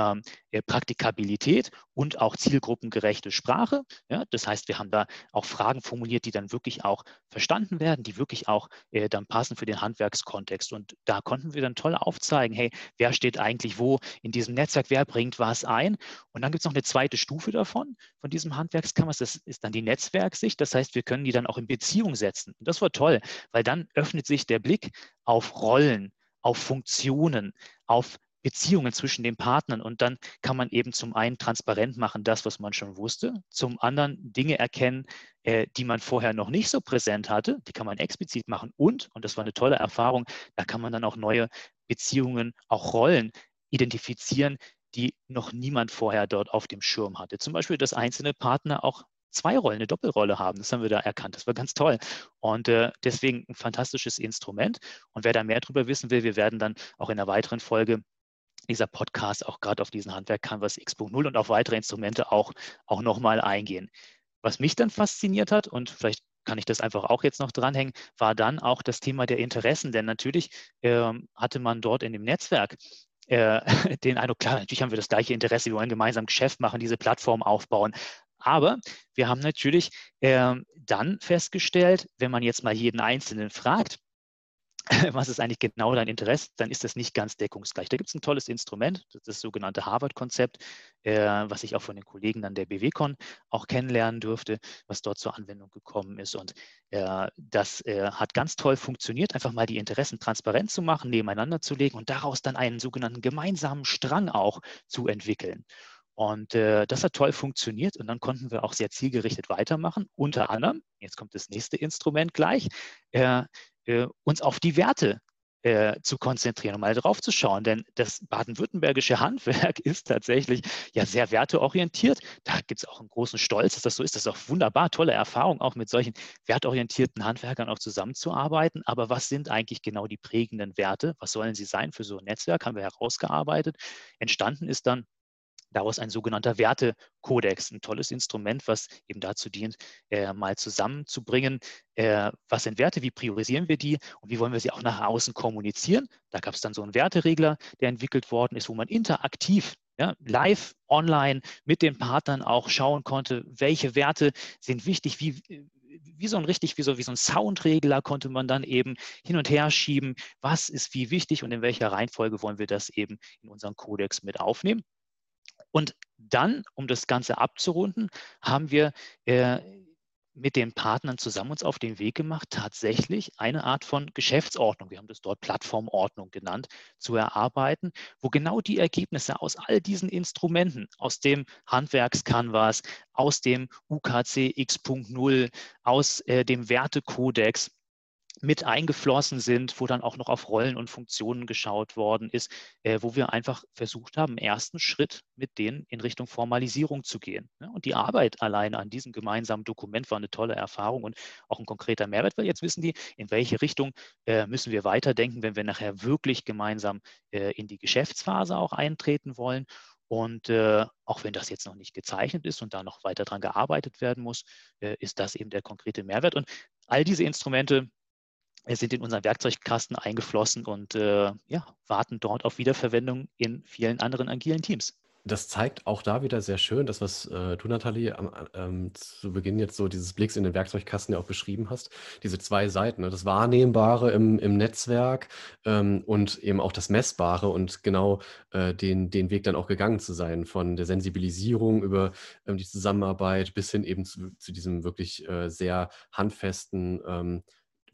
äh, Praktikabilität und auch zielgruppengerechte Sprache. Ja, das heißt, wir haben da auch Fragen formuliert, die dann wirklich auch verstanden werden, die wirklich auch äh, dann passen für den Handwerkskontext. Und da konnten wir dann toll aufzeigen, hey, wer steht eigentlich wo in diesem Netzwerk, wer bringt was ein. Und dann gibt es noch eine zweite Stufe davon, von diesem Handwerkskammers, das ist dann die Netzwerksicht. Das heißt, wir können die dann auch in Beziehung setzen. Und das war toll, weil dann öffnet sich der Blick auf Rollen, auf Funktionen, auf Beziehungen zwischen den Partnern und dann kann man eben zum einen transparent machen, das, was man schon wusste, zum anderen Dinge erkennen, äh, die man vorher noch nicht so präsent hatte, die kann man explizit machen und, und das war eine tolle Erfahrung, da kann man dann auch neue Beziehungen, auch Rollen identifizieren, die noch niemand vorher dort auf dem Schirm hatte. Zum Beispiel, dass einzelne Partner auch zwei Rollen, eine Doppelrolle haben. Das haben wir da erkannt. Das war ganz toll. Und äh, deswegen ein fantastisches Instrument. Und wer da mehr darüber wissen will, wir werden dann auch in einer weiteren Folge dieser Podcast auch gerade auf diesen Handwerk Canvas X.0 und auf weitere Instrumente auch, auch nochmal eingehen. Was mich dann fasziniert hat, und vielleicht kann ich das einfach auch jetzt noch dranhängen, war dann auch das Thema der Interessen. Denn natürlich äh, hatte man dort in dem Netzwerk äh, den Eindruck, klar, natürlich haben wir das gleiche Interesse, wir wollen gemeinsam Geschäft machen, diese Plattform aufbauen. Aber wir haben natürlich äh, dann festgestellt, wenn man jetzt mal jeden Einzelnen fragt, was ist eigentlich genau dein Interesse, dann ist das nicht ganz deckungsgleich. Da gibt es ein tolles Instrument, das, das sogenannte Harvard-Konzept, äh, was ich auch von den Kollegen dann der BWCon auch kennenlernen durfte, was dort zur Anwendung gekommen ist. Und äh, das äh, hat ganz toll funktioniert, einfach mal die Interessen transparent zu machen, nebeneinander zu legen und daraus dann einen sogenannten gemeinsamen Strang auch zu entwickeln. Und äh, das hat toll funktioniert und dann konnten wir auch sehr zielgerichtet weitermachen. Unter anderem, jetzt kommt das nächste Instrument gleich, äh, äh, uns auf die Werte äh, zu konzentrieren, um mal drauf zu schauen. Denn das baden-württembergische Handwerk ist tatsächlich ja sehr werteorientiert. Da gibt es auch einen großen Stolz, dass das so ist. Das ist auch wunderbar, tolle Erfahrung, auch mit solchen wertorientierten Handwerkern auch zusammenzuarbeiten. Aber was sind eigentlich genau die prägenden Werte? Was sollen sie sein für so ein Netzwerk? Haben wir herausgearbeitet. Entstanden ist dann daraus ein sogenannter Wertekodex, ein tolles Instrument, was eben dazu dient, äh, mal zusammenzubringen, äh, was sind Werte, wie priorisieren wir die und wie wollen wir sie auch nach außen kommunizieren. Da gab es dann so einen Werteregler, der entwickelt worden ist, wo man interaktiv ja, live, online mit den Partnern auch schauen konnte, welche Werte sind wichtig, wie, wie so ein richtig, wie so, wie so ein Soundregler konnte man dann eben hin und her schieben, was ist wie wichtig und in welcher Reihenfolge wollen wir das eben in unseren Kodex mit aufnehmen. Und dann, um das Ganze abzurunden, haben wir äh, mit den Partnern zusammen uns auf den Weg gemacht, tatsächlich eine Art von Geschäftsordnung, wir haben das dort Plattformordnung genannt, zu erarbeiten, wo genau die Ergebnisse aus all diesen Instrumenten, aus dem Handwerkscanvas, aus dem UKC X.0, aus äh, dem Wertekodex, mit eingeflossen sind, wo dann auch noch auf Rollen und Funktionen geschaut worden ist, äh, wo wir einfach versucht haben, ersten Schritt mit denen in Richtung Formalisierung zu gehen. Ne? Und die Arbeit alleine an diesem gemeinsamen Dokument war eine tolle Erfahrung und auch ein konkreter Mehrwert, weil jetzt wissen die, in welche Richtung äh, müssen wir weiterdenken, wenn wir nachher wirklich gemeinsam äh, in die Geschäftsphase auch eintreten wollen. Und äh, auch wenn das jetzt noch nicht gezeichnet ist und da noch weiter dran gearbeitet werden muss, äh, ist das eben der konkrete Mehrwert. Und all diese Instrumente sind in unseren Werkzeugkasten eingeflossen und äh, ja, warten dort auf Wiederverwendung in vielen anderen agilen Teams. Das zeigt auch da wieder sehr schön, das, was äh, du, Nathalie, am, ähm, zu Beginn jetzt so dieses Blicks in den Werkzeugkasten ja auch beschrieben hast. Diese zwei Seiten, ne? das Wahrnehmbare im, im Netzwerk ähm, und eben auch das Messbare und genau äh, den, den Weg dann auch gegangen zu sein, von der Sensibilisierung über ähm, die Zusammenarbeit bis hin eben zu, zu diesem wirklich äh, sehr handfesten ähm,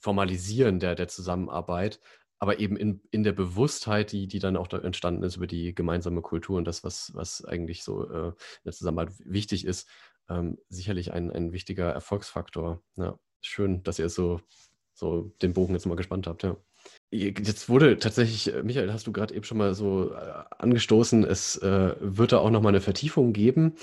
Formalisieren der, der Zusammenarbeit, aber eben in, in der Bewusstheit, die, die dann auch da entstanden ist über die gemeinsame Kultur und das, was, was eigentlich so äh, in der Zusammenarbeit wichtig ist, ähm, sicherlich ein, ein wichtiger Erfolgsfaktor. Ja, schön, dass ihr so, so den Bogen jetzt mal gespannt habt, ja. Jetzt wurde tatsächlich, äh, Michael, hast du gerade eben schon mal so äh, angestoßen, es äh, wird da auch noch mal eine Vertiefung geben.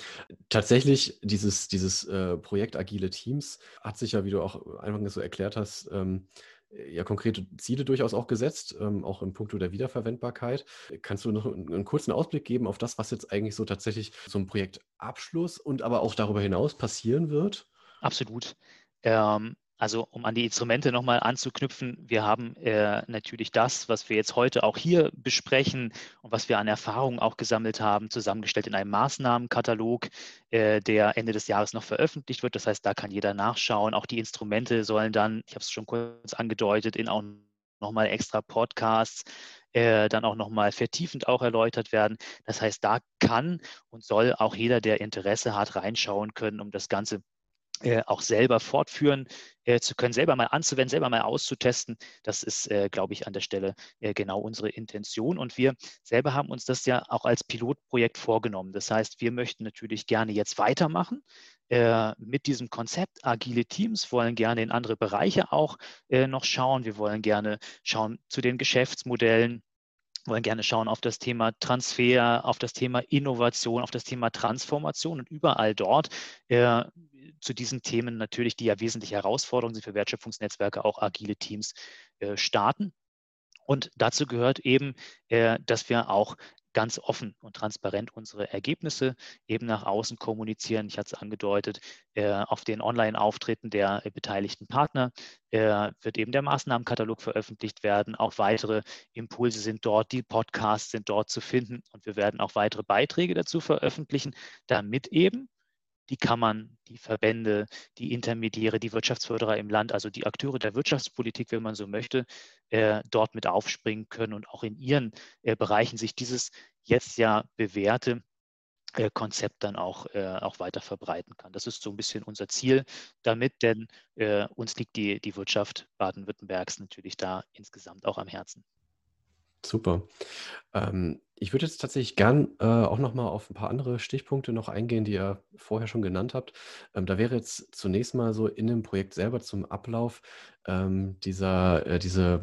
Tatsächlich, dieses, dieses äh, Projekt Agile Teams hat sich ja, wie du auch einfach so erklärt hast, ähm, ja konkrete Ziele durchaus auch gesetzt, ähm, auch im Punkto der Wiederverwendbarkeit. Kannst du noch einen, einen, kurzen Ausblick geben auf das, was jetzt eigentlich so tatsächlich zum Projektabschluss und aber auch darüber hinaus passieren wird? Absolut. Ähm, also um an die Instrumente nochmal anzuknüpfen, wir haben äh, natürlich das, was wir jetzt heute auch hier besprechen und was wir an Erfahrungen auch gesammelt haben, zusammengestellt in einem Maßnahmenkatalog, äh, der Ende des Jahres noch veröffentlicht wird. Das heißt, da kann jeder nachschauen. Auch die Instrumente sollen dann, ich habe es schon kurz angedeutet, in auch nochmal extra Podcasts äh, dann auch nochmal vertiefend auch erläutert werden. Das heißt, da kann und soll auch jeder, der Interesse hat, reinschauen können, um das Ganze äh, auch selber fortführen äh, zu können, selber mal anzuwenden, selber mal auszutesten. Das ist, äh, glaube ich, an der Stelle äh, genau unsere Intention. Und wir selber haben uns das ja auch als Pilotprojekt vorgenommen. Das heißt, wir möchten natürlich gerne jetzt weitermachen äh, mit diesem Konzept. Agile Teams wollen gerne in andere Bereiche auch noch schauen. Wir wollen gerne schauen zu den Geschäftsmodellen wollen gerne schauen auf das Thema Transfer, auf das Thema Innovation, auf das Thema Transformation und überall dort äh, zu diesen Themen natürlich, die ja wesentliche Herausforderungen sind für Wertschöpfungsnetzwerke, auch agile Teams äh, starten. Und dazu gehört eben, äh, dass wir auch ganz offen und transparent unsere Ergebnisse eben nach außen kommunizieren. Ich hatte es angedeutet, äh, auf den Online-Auftritten der beteiligten Partner äh, wird eben der Maßnahmenkatalog veröffentlicht werden. Auch weitere Impulse sind dort, die Podcasts sind dort zu finden und wir werden auch weitere Beiträge dazu veröffentlichen, damit eben die Kammern, die Verbände, die Intermediäre, die Wirtschaftsförderer im Land, also die Akteure der Wirtschaftspolitik, wenn man so möchte, äh, dort mit aufspringen können und auch in ihren äh, Bereichen sich dieses jetzt ja bewährte äh, Konzept dann auch, äh, auch weiter verbreiten kann. Das ist so ein bisschen unser Ziel damit, denn äh, uns liegt die, die Wirtschaft Baden-Württembergs natürlich da insgesamt auch am Herzen. Super. Ähm, ich würde jetzt tatsächlich gern äh, auch noch mal auf ein paar andere Stichpunkte noch eingehen, die ihr vorher schon genannt habt. Ähm, da wäre jetzt zunächst mal so in dem Projekt selber zum Ablauf ähm, dieser, äh, diese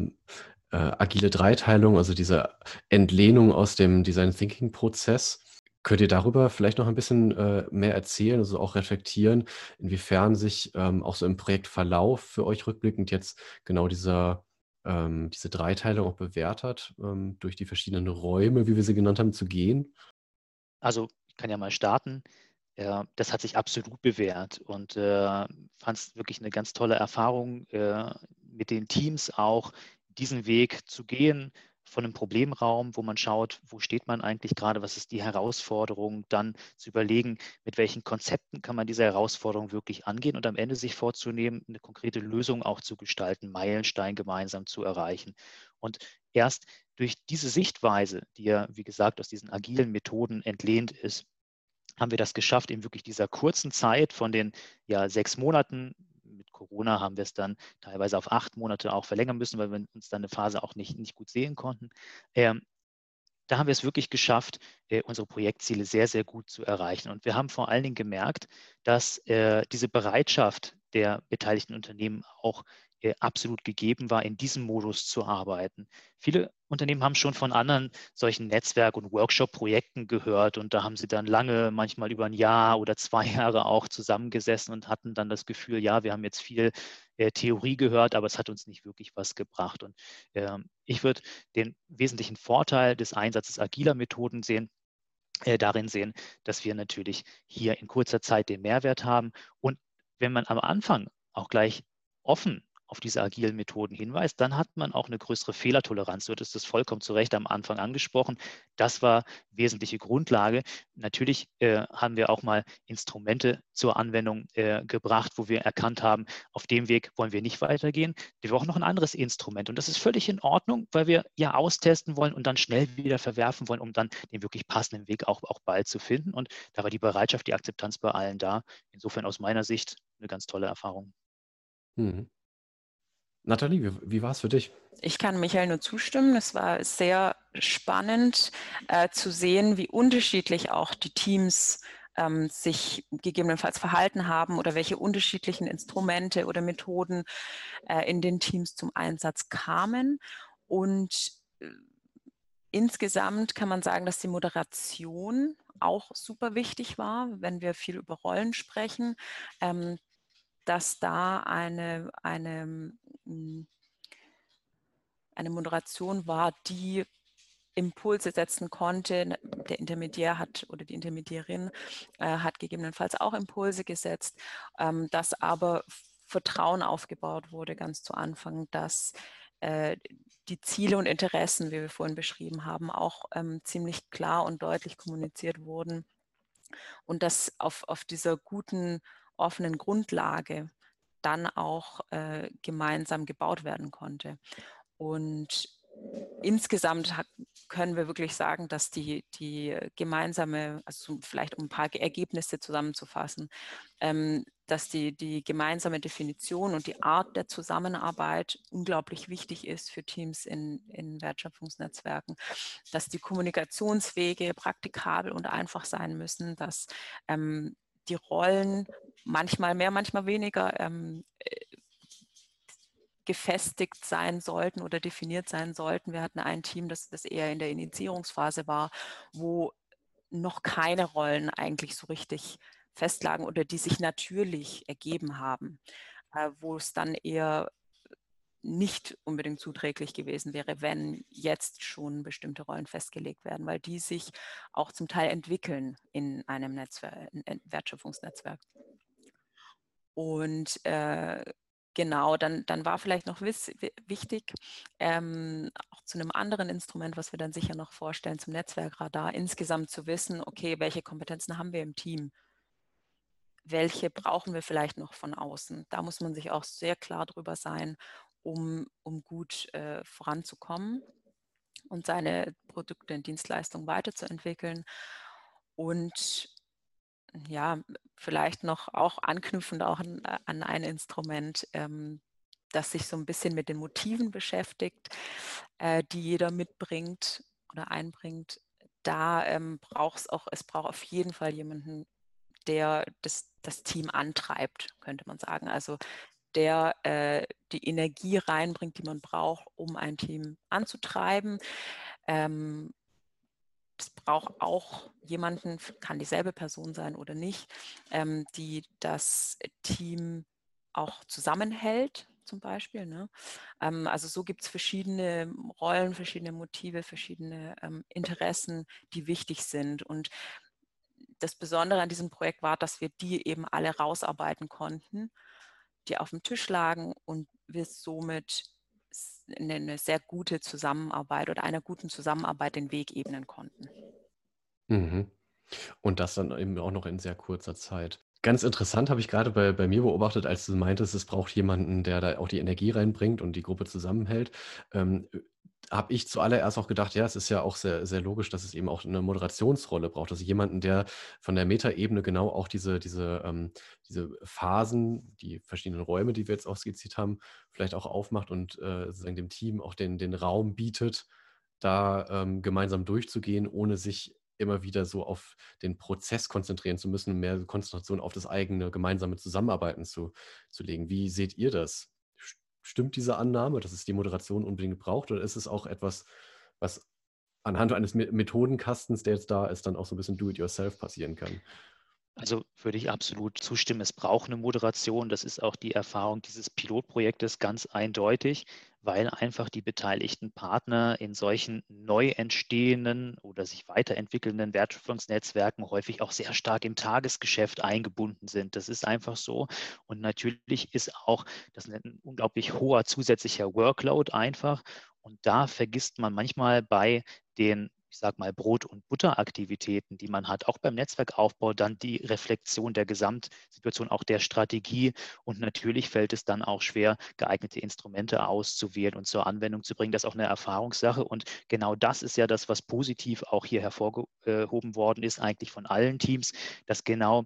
äh, agile Dreiteilung, also diese Entlehnung aus dem Design Thinking Prozess. Könnt ihr darüber vielleicht noch ein bisschen äh, mehr erzählen, also auch reflektieren, inwiefern sich ähm, auch so im Projektverlauf für euch rückblickend jetzt genau dieser ähm, diese Dreiteilung auch bewährt hat, ähm, durch die verschiedenen Räume, wie wir sie genannt haben, zu gehen? Also ich kann ja mal starten. Ja, das hat sich absolut bewährt und äh, fand es wirklich eine ganz tolle Erfahrung, äh, mit den Teams auch diesen Weg zu gehen, von einem Problemraum, wo man schaut, wo steht man eigentlich gerade, was ist die Herausforderung, dann zu überlegen, mit welchen Konzepten kann man diese Herausforderung wirklich angehen und am Ende sich vorzunehmen, eine konkrete Lösung auch zu gestalten, Meilenstein gemeinsam zu erreichen. Und erst durch diese Sichtweise, die ja, wie gesagt, aus diesen agilen Methoden entlehnt ist, haben wir das geschafft, in wirklich dieser kurzen Zeit von den ja, sechs Monaten Corona haben wir es dann teilweise auf acht Monate auch verlängern müssen, weil wir uns dann eine Phase auch nicht, nicht gut sehen konnten. Ähm, da haben wir es wirklich geschafft, äh, unsere Projektziele sehr, sehr gut zu erreichen. Und wir haben vor allen Dingen gemerkt, dass äh, diese Bereitschaft der beteiligten Unternehmen auch absolut gegeben war, in diesem Modus zu arbeiten. Viele Unternehmen haben schon von anderen solchen Netzwerk- und Workshop-Projekten gehört und da haben sie dann lange, manchmal über ein Jahr oder zwei Jahre auch zusammengesessen und hatten dann das Gefühl, ja, wir haben jetzt viel äh, Theorie gehört, aber es hat uns nicht wirklich was gebracht. Und äh, ich würde den wesentlichen Vorteil des Einsatzes agiler Methoden sehen, äh, darin sehen, dass wir natürlich hier in kurzer Zeit den Mehrwert haben. Und wenn man am Anfang auch gleich offen auf diese agilen Methoden hinweist, dann hat man auch eine größere Fehlertoleranz. Du hattest das vollkommen zu Recht am Anfang angesprochen. Das war wesentliche Grundlage. Natürlich äh, haben wir auch mal Instrumente zur Anwendung äh, gebracht, wo wir erkannt haben, auf dem Weg wollen wir nicht weitergehen. Wir brauchen noch ein anderes Instrument. Und das ist völlig in Ordnung, weil wir ja austesten wollen und dann schnell wieder verwerfen wollen, um dann den wirklich passenden Weg auch, auch bald zu finden. Und da war die Bereitschaft, die Akzeptanz bei allen da. Insofern aus meiner Sicht eine ganz tolle Erfahrung. Mhm. Nathalie, wie, wie war es für dich? Ich kann Michael nur zustimmen. Es war sehr spannend äh, zu sehen, wie unterschiedlich auch die Teams ähm, sich gegebenenfalls verhalten haben oder welche unterschiedlichen Instrumente oder Methoden äh, in den Teams zum Einsatz kamen. Und äh, insgesamt kann man sagen, dass die Moderation auch super wichtig war, wenn wir viel über Rollen sprechen. Ähm, dass da eine, eine, hm, eine Moderation war, die Impulse setzen konnte. Der Intermediär hat oder die Intermediärin äh, hat gegebenenfalls auch Impulse gesetzt, ähm, dass aber Vertrauen aufgebaut wurde ganz zu Anfang, dass äh, die Ziele und Interessen, wie wir vorhin beschrieben haben, auch ähm, ziemlich klar und deutlich kommuniziert wurden und dass auf, auf dieser guten offenen Grundlage dann auch äh, gemeinsam gebaut werden konnte. Und insgesamt können wir wirklich sagen, dass die, die gemeinsame, also vielleicht um ein paar Ergebnisse zusammenzufassen, ähm, dass die, die gemeinsame Definition und die Art der Zusammenarbeit unglaublich wichtig ist für Teams in, in Wertschöpfungsnetzwerken, dass die Kommunikationswege praktikabel und einfach sein müssen, dass ähm, die Rollen manchmal mehr, manchmal weniger ähm, äh, gefestigt sein sollten oder definiert sein sollten. Wir hatten ein Team, das, das eher in der Initiierungsphase war, wo noch keine Rollen eigentlich so richtig festlagen oder die sich natürlich ergeben haben, äh, wo es dann eher nicht unbedingt zuträglich gewesen wäre, wenn jetzt schon bestimmte Rollen festgelegt werden, weil die sich auch zum Teil entwickeln in einem Netzwerk, Wertschöpfungsnetzwerk. Und äh, genau, dann, dann war vielleicht noch wichtig, ähm, auch zu einem anderen Instrument, was wir dann sicher noch vorstellen, zum Netzwerkradar, insgesamt zu wissen, okay, welche Kompetenzen haben wir im Team? Welche brauchen wir vielleicht noch von außen? Da muss man sich auch sehr klar drüber sein, um, um gut äh, voranzukommen und seine Produkte und Dienstleistungen weiterzuentwickeln. Und ja, vielleicht noch auch anknüpfend auch an, an ein Instrument, ähm, das sich so ein bisschen mit den Motiven beschäftigt, äh, die jeder mitbringt oder einbringt. Da ähm, braucht es auch, es braucht auf jeden Fall jemanden, der das, das Team antreibt, könnte man sagen. Also der äh, die Energie reinbringt, die man braucht, um ein Team anzutreiben. Ähm, es braucht auch jemanden, kann dieselbe Person sein oder nicht, ähm, die das Team auch zusammenhält, zum Beispiel. Ne? Ähm, also so gibt es verschiedene Rollen, verschiedene Motive, verschiedene ähm, Interessen, die wichtig sind. Und das Besondere an diesem Projekt war, dass wir die eben alle rausarbeiten konnten, die auf dem Tisch lagen und wir somit eine sehr gute Zusammenarbeit oder einer guten Zusammenarbeit den Weg ebnen konnten. Mhm. Und das dann eben auch noch in sehr kurzer Zeit. Ganz interessant habe ich gerade bei, bei mir beobachtet, als du meintest, es braucht jemanden, der da auch die Energie reinbringt und die Gruppe zusammenhält. Ähm, habe ich zuallererst auch gedacht, ja, es ist ja auch sehr, sehr logisch, dass es eben auch eine Moderationsrolle braucht. Also jemanden, der von der Metaebene genau auch diese, diese, ähm, diese Phasen, die verschiedenen Räume, die wir jetzt auch skizziert haben, vielleicht auch aufmacht und äh, sozusagen dem Team auch den, den Raum bietet, da ähm, gemeinsam durchzugehen, ohne sich immer wieder so auf den Prozess konzentrieren zu müssen, mehr Konzentration auf das eigene gemeinsame Zusammenarbeiten zu, zu legen. Wie seht ihr das? Stimmt diese Annahme, dass es die Moderation unbedingt braucht, oder ist es auch etwas, was anhand eines Methodenkastens, der jetzt da ist, dann auch so ein bisschen do-it-yourself passieren kann? Also würde ich absolut zustimmen. Es braucht eine Moderation. Das ist auch die Erfahrung dieses Pilotprojektes ganz eindeutig, weil einfach die beteiligten Partner in solchen neu entstehenden oder sich weiterentwickelnden Wertschöpfungsnetzwerken häufig auch sehr stark im Tagesgeschäft eingebunden sind. Das ist einfach so. Und natürlich ist auch das ein unglaublich hoher zusätzlicher Workload einfach. Und da vergisst man manchmal bei den ich sage mal, Brot- und Butteraktivitäten, die man hat, auch beim Netzwerkaufbau, dann die Reflexion der Gesamtsituation, auch der Strategie. Und natürlich fällt es dann auch schwer, geeignete Instrumente auszuwählen und zur Anwendung zu bringen. Das ist auch eine Erfahrungssache. Und genau das ist ja das, was positiv auch hier hervorgehoben worden ist, eigentlich von allen Teams, dass genau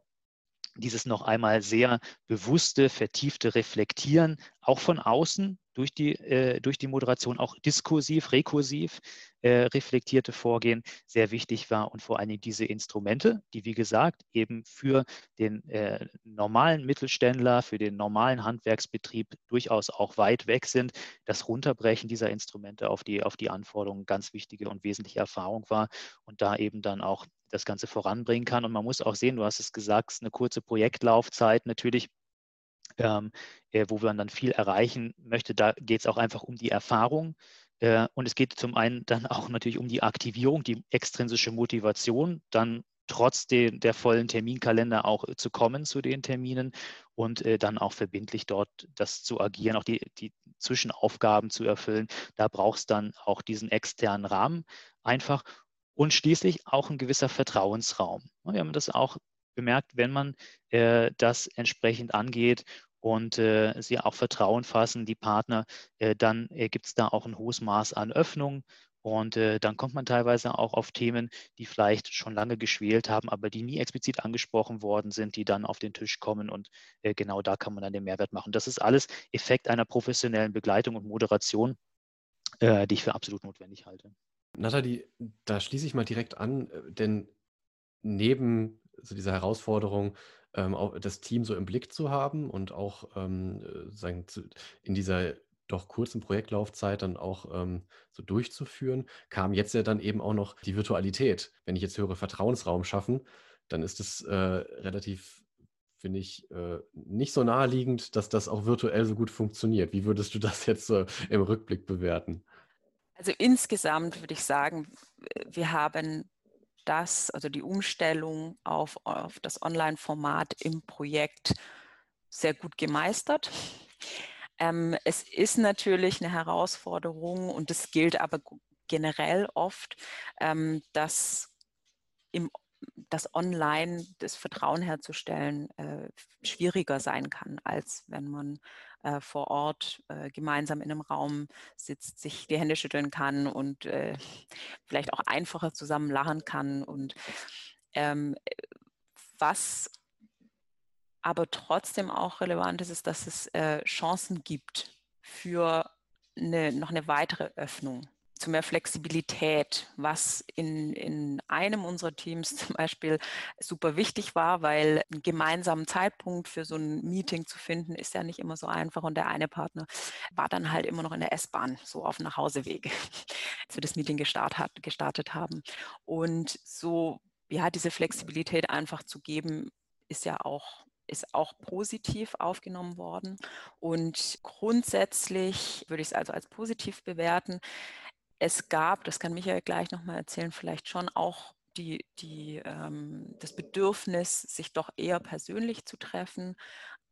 dieses noch einmal sehr bewusste, vertiefte Reflektieren, auch von außen durch die, äh, durch die Moderation, auch diskursiv, rekursiv äh, reflektierte Vorgehen sehr wichtig war und vor allen Dingen diese Instrumente, die wie gesagt eben für den äh, normalen Mittelständler, für den normalen Handwerksbetrieb durchaus auch weit weg sind, das Runterbrechen dieser Instrumente auf die, auf die Anforderungen ganz wichtige und wesentliche Erfahrung war und da eben dann auch das Ganze voranbringen kann. Und man muss auch sehen, du hast es gesagt, eine kurze Projektlaufzeit natürlich. Ähm, äh, wo man dann viel erreichen möchte, da geht es auch einfach um die Erfahrung. Äh, und es geht zum einen dann auch natürlich um die Aktivierung, die extrinsische Motivation, dann trotz de, der vollen Terminkalender auch zu kommen zu den Terminen und äh, dann auch verbindlich dort das zu agieren, auch die, die Zwischenaufgaben zu erfüllen. Da braucht es dann auch diesen externen Rahmen einfach und schließlich auch ein gewisser Vertrauensraum. Wir haben das auch bemerkt, wenn man äh, das entsprechend angeht und äh, sie auch Vertrauen fassen, die Partner, äh, dann äh, gibt es da auch ein hohes Maß an Öffnung. Und äh, dann kommt man teilweise auch auf Themen, die vielleicht schon lange geschwelt haben, aber die nie explizit angesprochen worden sind, die dann auf den Tisch kommen. Und äh, genau da kann man dann den Mehrwert machen. Das ist alles Effekt einer professionellen Begleitung und Moderation, die ich für absolut notwendig halte. Nathalie, da schließe ich mal direkt an, äh, denn neben so dieser Herausforderung, ähm, das Team so im Blick zu haben und auch ähm, äh, sagen, in dieser doch kurzen Projektlaufzeit dann auch ähm, so durchzuführen, kam jetzt ja dann eben auch noch die Virtualität. Wenn ich jetzt höre, Vertrauensraum schaffen, dann ist es äh, relativ finde ich äh, nicht so naheliegend, dass das auch virtuell so gut funktioniert. Wie würdest du das jetzt äh, im Rückblick bewerten? Also insgesamt würde ich sagen, wir haben das, also die Umstellung auf, auf das Online-Format im Projekt sehr gut gemeistert. Ähm, es ist natürlich eine Herausforderung und es gilt aber generell oft, ähm, dass im das online das Vertrauen herzustellen äh, schwieriger sein kann, als wenn man äh, vor Ort äh, gemeinsam in einem Raum sitzt, sich die Hände schütteln kann und äh, vielleicht auch einfacher zusammen lachen kann. Und ähm, was aber trotzdem auch relevant ist, ist, dass es äh, Chancen gibt für eine, noch eine weitere Öffnung zu mehr Flexibilität, was in, in einem unserer Teams zum Beispiel super wichtig war, weil einen gemeinsamen Zeitpunkt für so ein Meeting zu finden, ist ja nicht immer so einfach. Und der eine Partner war dann halt immer noch in der S-Bahn, so auf dem Nachhauseweg, als wir das Meeting gestartet, hat, gestartet haben. Und so, ja, diese Flexibilität einfach zu geben, ist ja auch ist auch positiv aufgenommen worden. Und grundsätzlich würde ich es also als positiv bewerten es gab, das kann Michael gleich nochmal erzählen, vielleicht schon auch die, die, ähm, das Bedürfnis, sich doch eher persönlich zu treffen.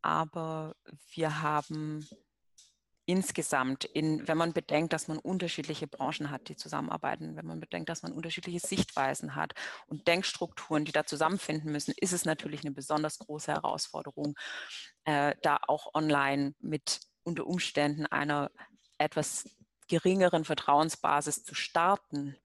Aber wir haben insgesamt, in, wenn man bedenkt, dass man unterschiedliche Branchen hat, die zusammenarbeiten, wenn man bedenkt, dass man unterschiedliche Sichtweisen hat und Denkstrukturen, die da zusammenfinden müssen, ist es natürlich eine besonders große Herausforderung, äh, da auch online mit unter Umständen einer etwas geringeren Vertrauensbasis zu starten,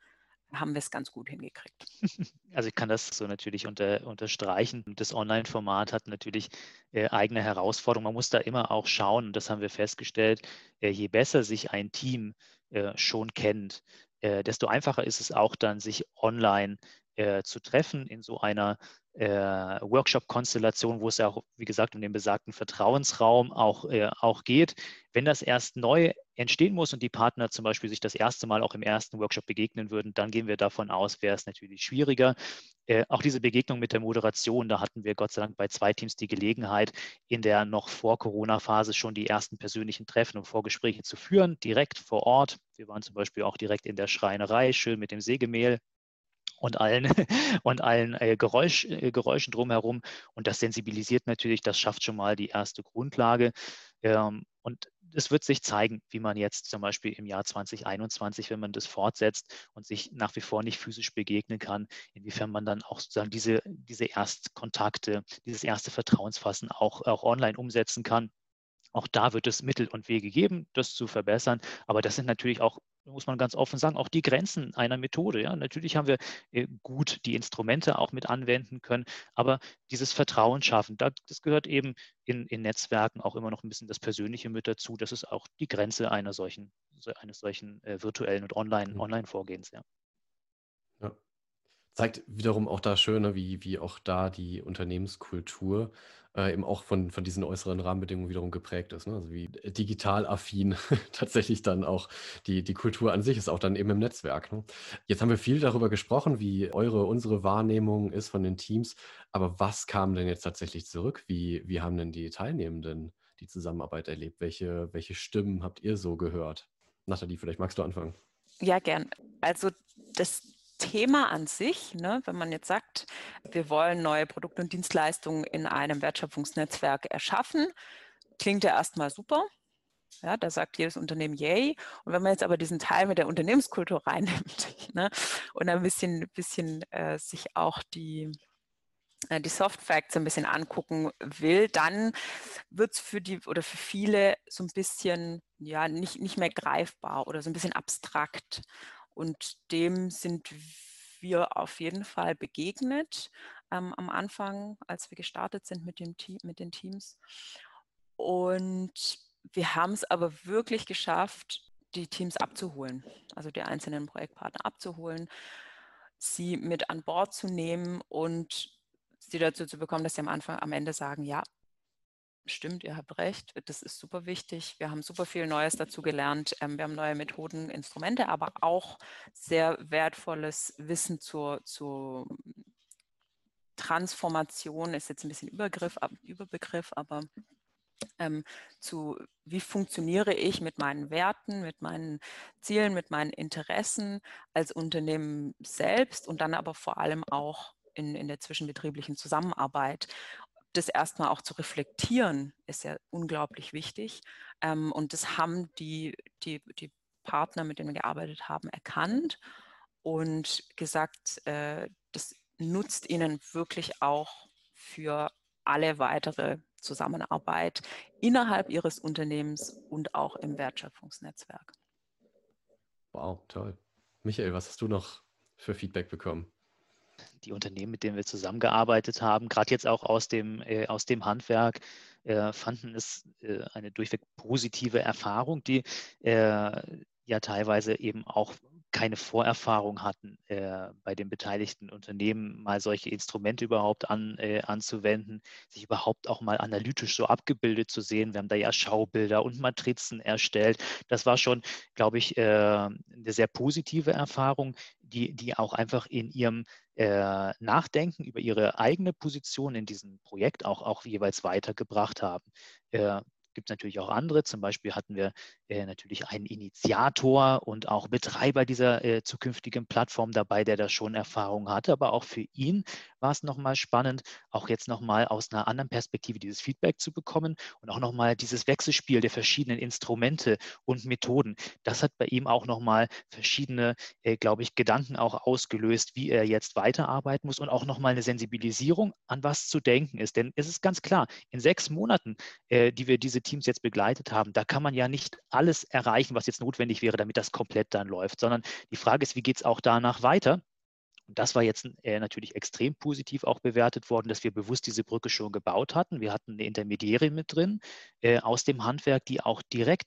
haben wir es ganz gut hingekriegt. Also ich kann das so natürlich unter, unterstreichen. Das Online-Format hat natürlich äh, eigene Herausforderungen. Man muss da immer auch schauen, und das haben wir festgestellt, äh, je besser sich ein Team äh, schon kennt, äh, desto einfacher ist es auch dann, sich online äh, zu treffen in so einer äh, Workshop-Konstellation, wo es ja auch, wie gesagt, um den besagten Vertrauensraum auch, äh, auch geht. Wenn das erst neu entstehen muss und die Partner zum Beispiel sich das erste Mal auch im ersten Workshop begegnen würden, dann gehen wir davon aus, wäre es natürlich schwieriger. Äh, auch diese Begegnung mit der Moderation, da hatten wir Gott sei Dank bei zwei Teams die Gelegenheit, in der noch vor Corona-Phase schon die ersten persönlichen Treffen und Vorgespräche zu führen, direkt vor Ort. Wir waren zum Beispiel auch direkt in der Schreinerei, schön mit dem Sägemehl und allen, und allen äh, Geräusch, äh, Geräuschen drumherum. Und das sensibilisiert natürlich, das schafft schon mal die erste Grundlage. Ähm, und es wird sich zeigen, wie man jetzt zum Beispiel im Jahr 2021, wenn man das fortsetzt und sich nach wie vor nicht physisch begegnen kann, inwiefern man dann auch sozusagen diese, diese Erstkontakte, dieses erste Vertrauensfassen auch, auch online umsetzen kann. Auch da wird es Mittel und Wege geben, das zu verbessern. Aber das sind natürlich auch muss man ganz offen sagen, auch die Grenzen einer Methode. Ja, natürlich haben wir äh, gut die Instrumente auch mit anwenden können, aber dieses Vertrauen schaffen, das gehört eben in, in Netzwerken auch immer noch ein bisschen das Persönliche mit dazu. Das ist auch die Grenze einer solchen, eines solchen äh, virtuellen und online, mhm. Online-Vorgehens. Ja. ja zeigt wiederum auch da schöne, wie, wie auch da die Unternehmenskultur äh, eben auch von, von diesen äußeren Rahmenbedingungen wiederum geprägt ist. Ne? Also wie digital affin tatsächlich dann auch die, die Kultur an sich ist, auch dann eben im Netzwerk. Ne? Jetzt haben wir viel darüber gesprochen, wie eure, unsere Wahrnehmung ist von den Teams. Aber was kam denn jetzt tatsächlich zurück? Wie, wie haben denn die Teilnehmenden die Zusammenarbeit erlebt? Welche, welche Stimmen habt ihr so gehört? Nathalie, vielleicht magst du anfangen. Ja, gern. Also das Thema an sich, ne, wenn man jetzt sagt, wir wollen neue Produkte und Dienstleistungen in einem Wertschöpfungsnetzwerk erschaffen, klingt ja erstmal super. Ja, da sagt jedes Unternehmen yay. Und wenn man jetzt aber diesen Teil mit der Unternehmenskultur reinnimmt ne, und ein bisschen, bisschen äh, sich auch die, äh, die Soft Facts ein bisschen angucken will, dann wird es für die oder für viele so ein bisschen ja nicht, nicht mehr greifbar oder so ein bisschen abstrakt. Und dem sind wir auf jeden Fall begegnet ähm, am Anfang, als wir gestartet sind mit, dem Team, mit den Teams. Und wir haben es aber wirklich geschafft, die Teams abzuholen, also die einzelnen Projektpartner abzuholen, sie mit an Bord zu nehmen und sie dazu zu bekommen, dass sie am Anfang, am Ende sagen, ja, Stimmt, ihr habt recht. Das ist super wichtig. Wir haben super viel Neues dazu gelernt. Ähm, wir haben neue Methoden, Instrumente, aber auch sehr wertvolles Wissen zur, zur Transformation ist jetzt ein bisschen Übergriff, Überbegriff, aber ähm, zu, wie funktioniere ich mit meinen Werten, mit meinen Zielen, mit meinen Interessen als Unternehmen selbst und dann aber vor allem auch in, in der zwischenbetrieblichen Zusammenarbeit. Das erstmal auch zu reflektieren, ist ja unglaublich wichtig. Ähm, und das haben die, die, die Partner, mit denen wir gearbeitet haben, erkannt und gesagt, äh, das nutzt ihnen wirklich auch für alle weitere Zusammenarbeit innerhalb ihres Unternehmens und auch im Wertschöpfungsnetzwerk. Wow, toll. Michael, was hast du noch für Feedback bekommen? Die Unternehmen, mit denen wir zusammengearbeitet haben, gerade jetzt auch aus dem, äh, aus dem Handwerk, äh, fanden es äh, eine durchweg positive Erfahrung, die äh, ja teilweise eben auch keine Vorerfahrung hatten, äh, bei den beteiligten Unternehmen mal solche Instrumente überhaupt an, äh, anzuwenden, sich überhaupt auch mal analytisch so abgebildet zu sehen. Wir haben da ja Schaubilder und Matrizen erstellt. Das war schon, glaube ich, äh, eine sehr positive Erfahrung, die, die auch einfach in ihrem äh, Nachdenken über ihre eigene Position in diesem Projekt auch, auch jeweils weitergebracht haben. Äh, gibt es natürlich auch andere. Zum Beispiel hatten wir äh, natürlich einen Initiator und auch Betreiber dieser äh, zukünftigen Plattform dabei, der da schon Erfahrung hatte. Aber auch für ihn war es nochmal spannend, auch jetzt nochmal aus einer anderen Perspektive dieses Feedback zu bekommen und auch nochmal dieses Wechselspiel der verschiedenen Instrumente und Methoden. Das hat bei ihm auch nochmal verschiedene, äh, glaube ich, Gedanken auch ausgelöst, wie er jetzt weiterarbeiten muss und auch nochmal eine Sensibilisierung an was zu denken ist. Denn es ist ganz klar, in sechs Monaten, äh, die wir diese Teams jetzt begleitet haben, da kann man ja nicht alles erreichen, was jetzt notwendig wäre, damit das komplett dann läuft, sondern die Frage ist, wie geht es auch danach weiter? Und das war jetzt äh, natürlich extrem positiv auch bewertet worden, dass wir bewusst diese Brücke schon gebaut hatten. Wir hatten eine Intermediäre mit drin äh, aus dem Handwerk, die auch direkt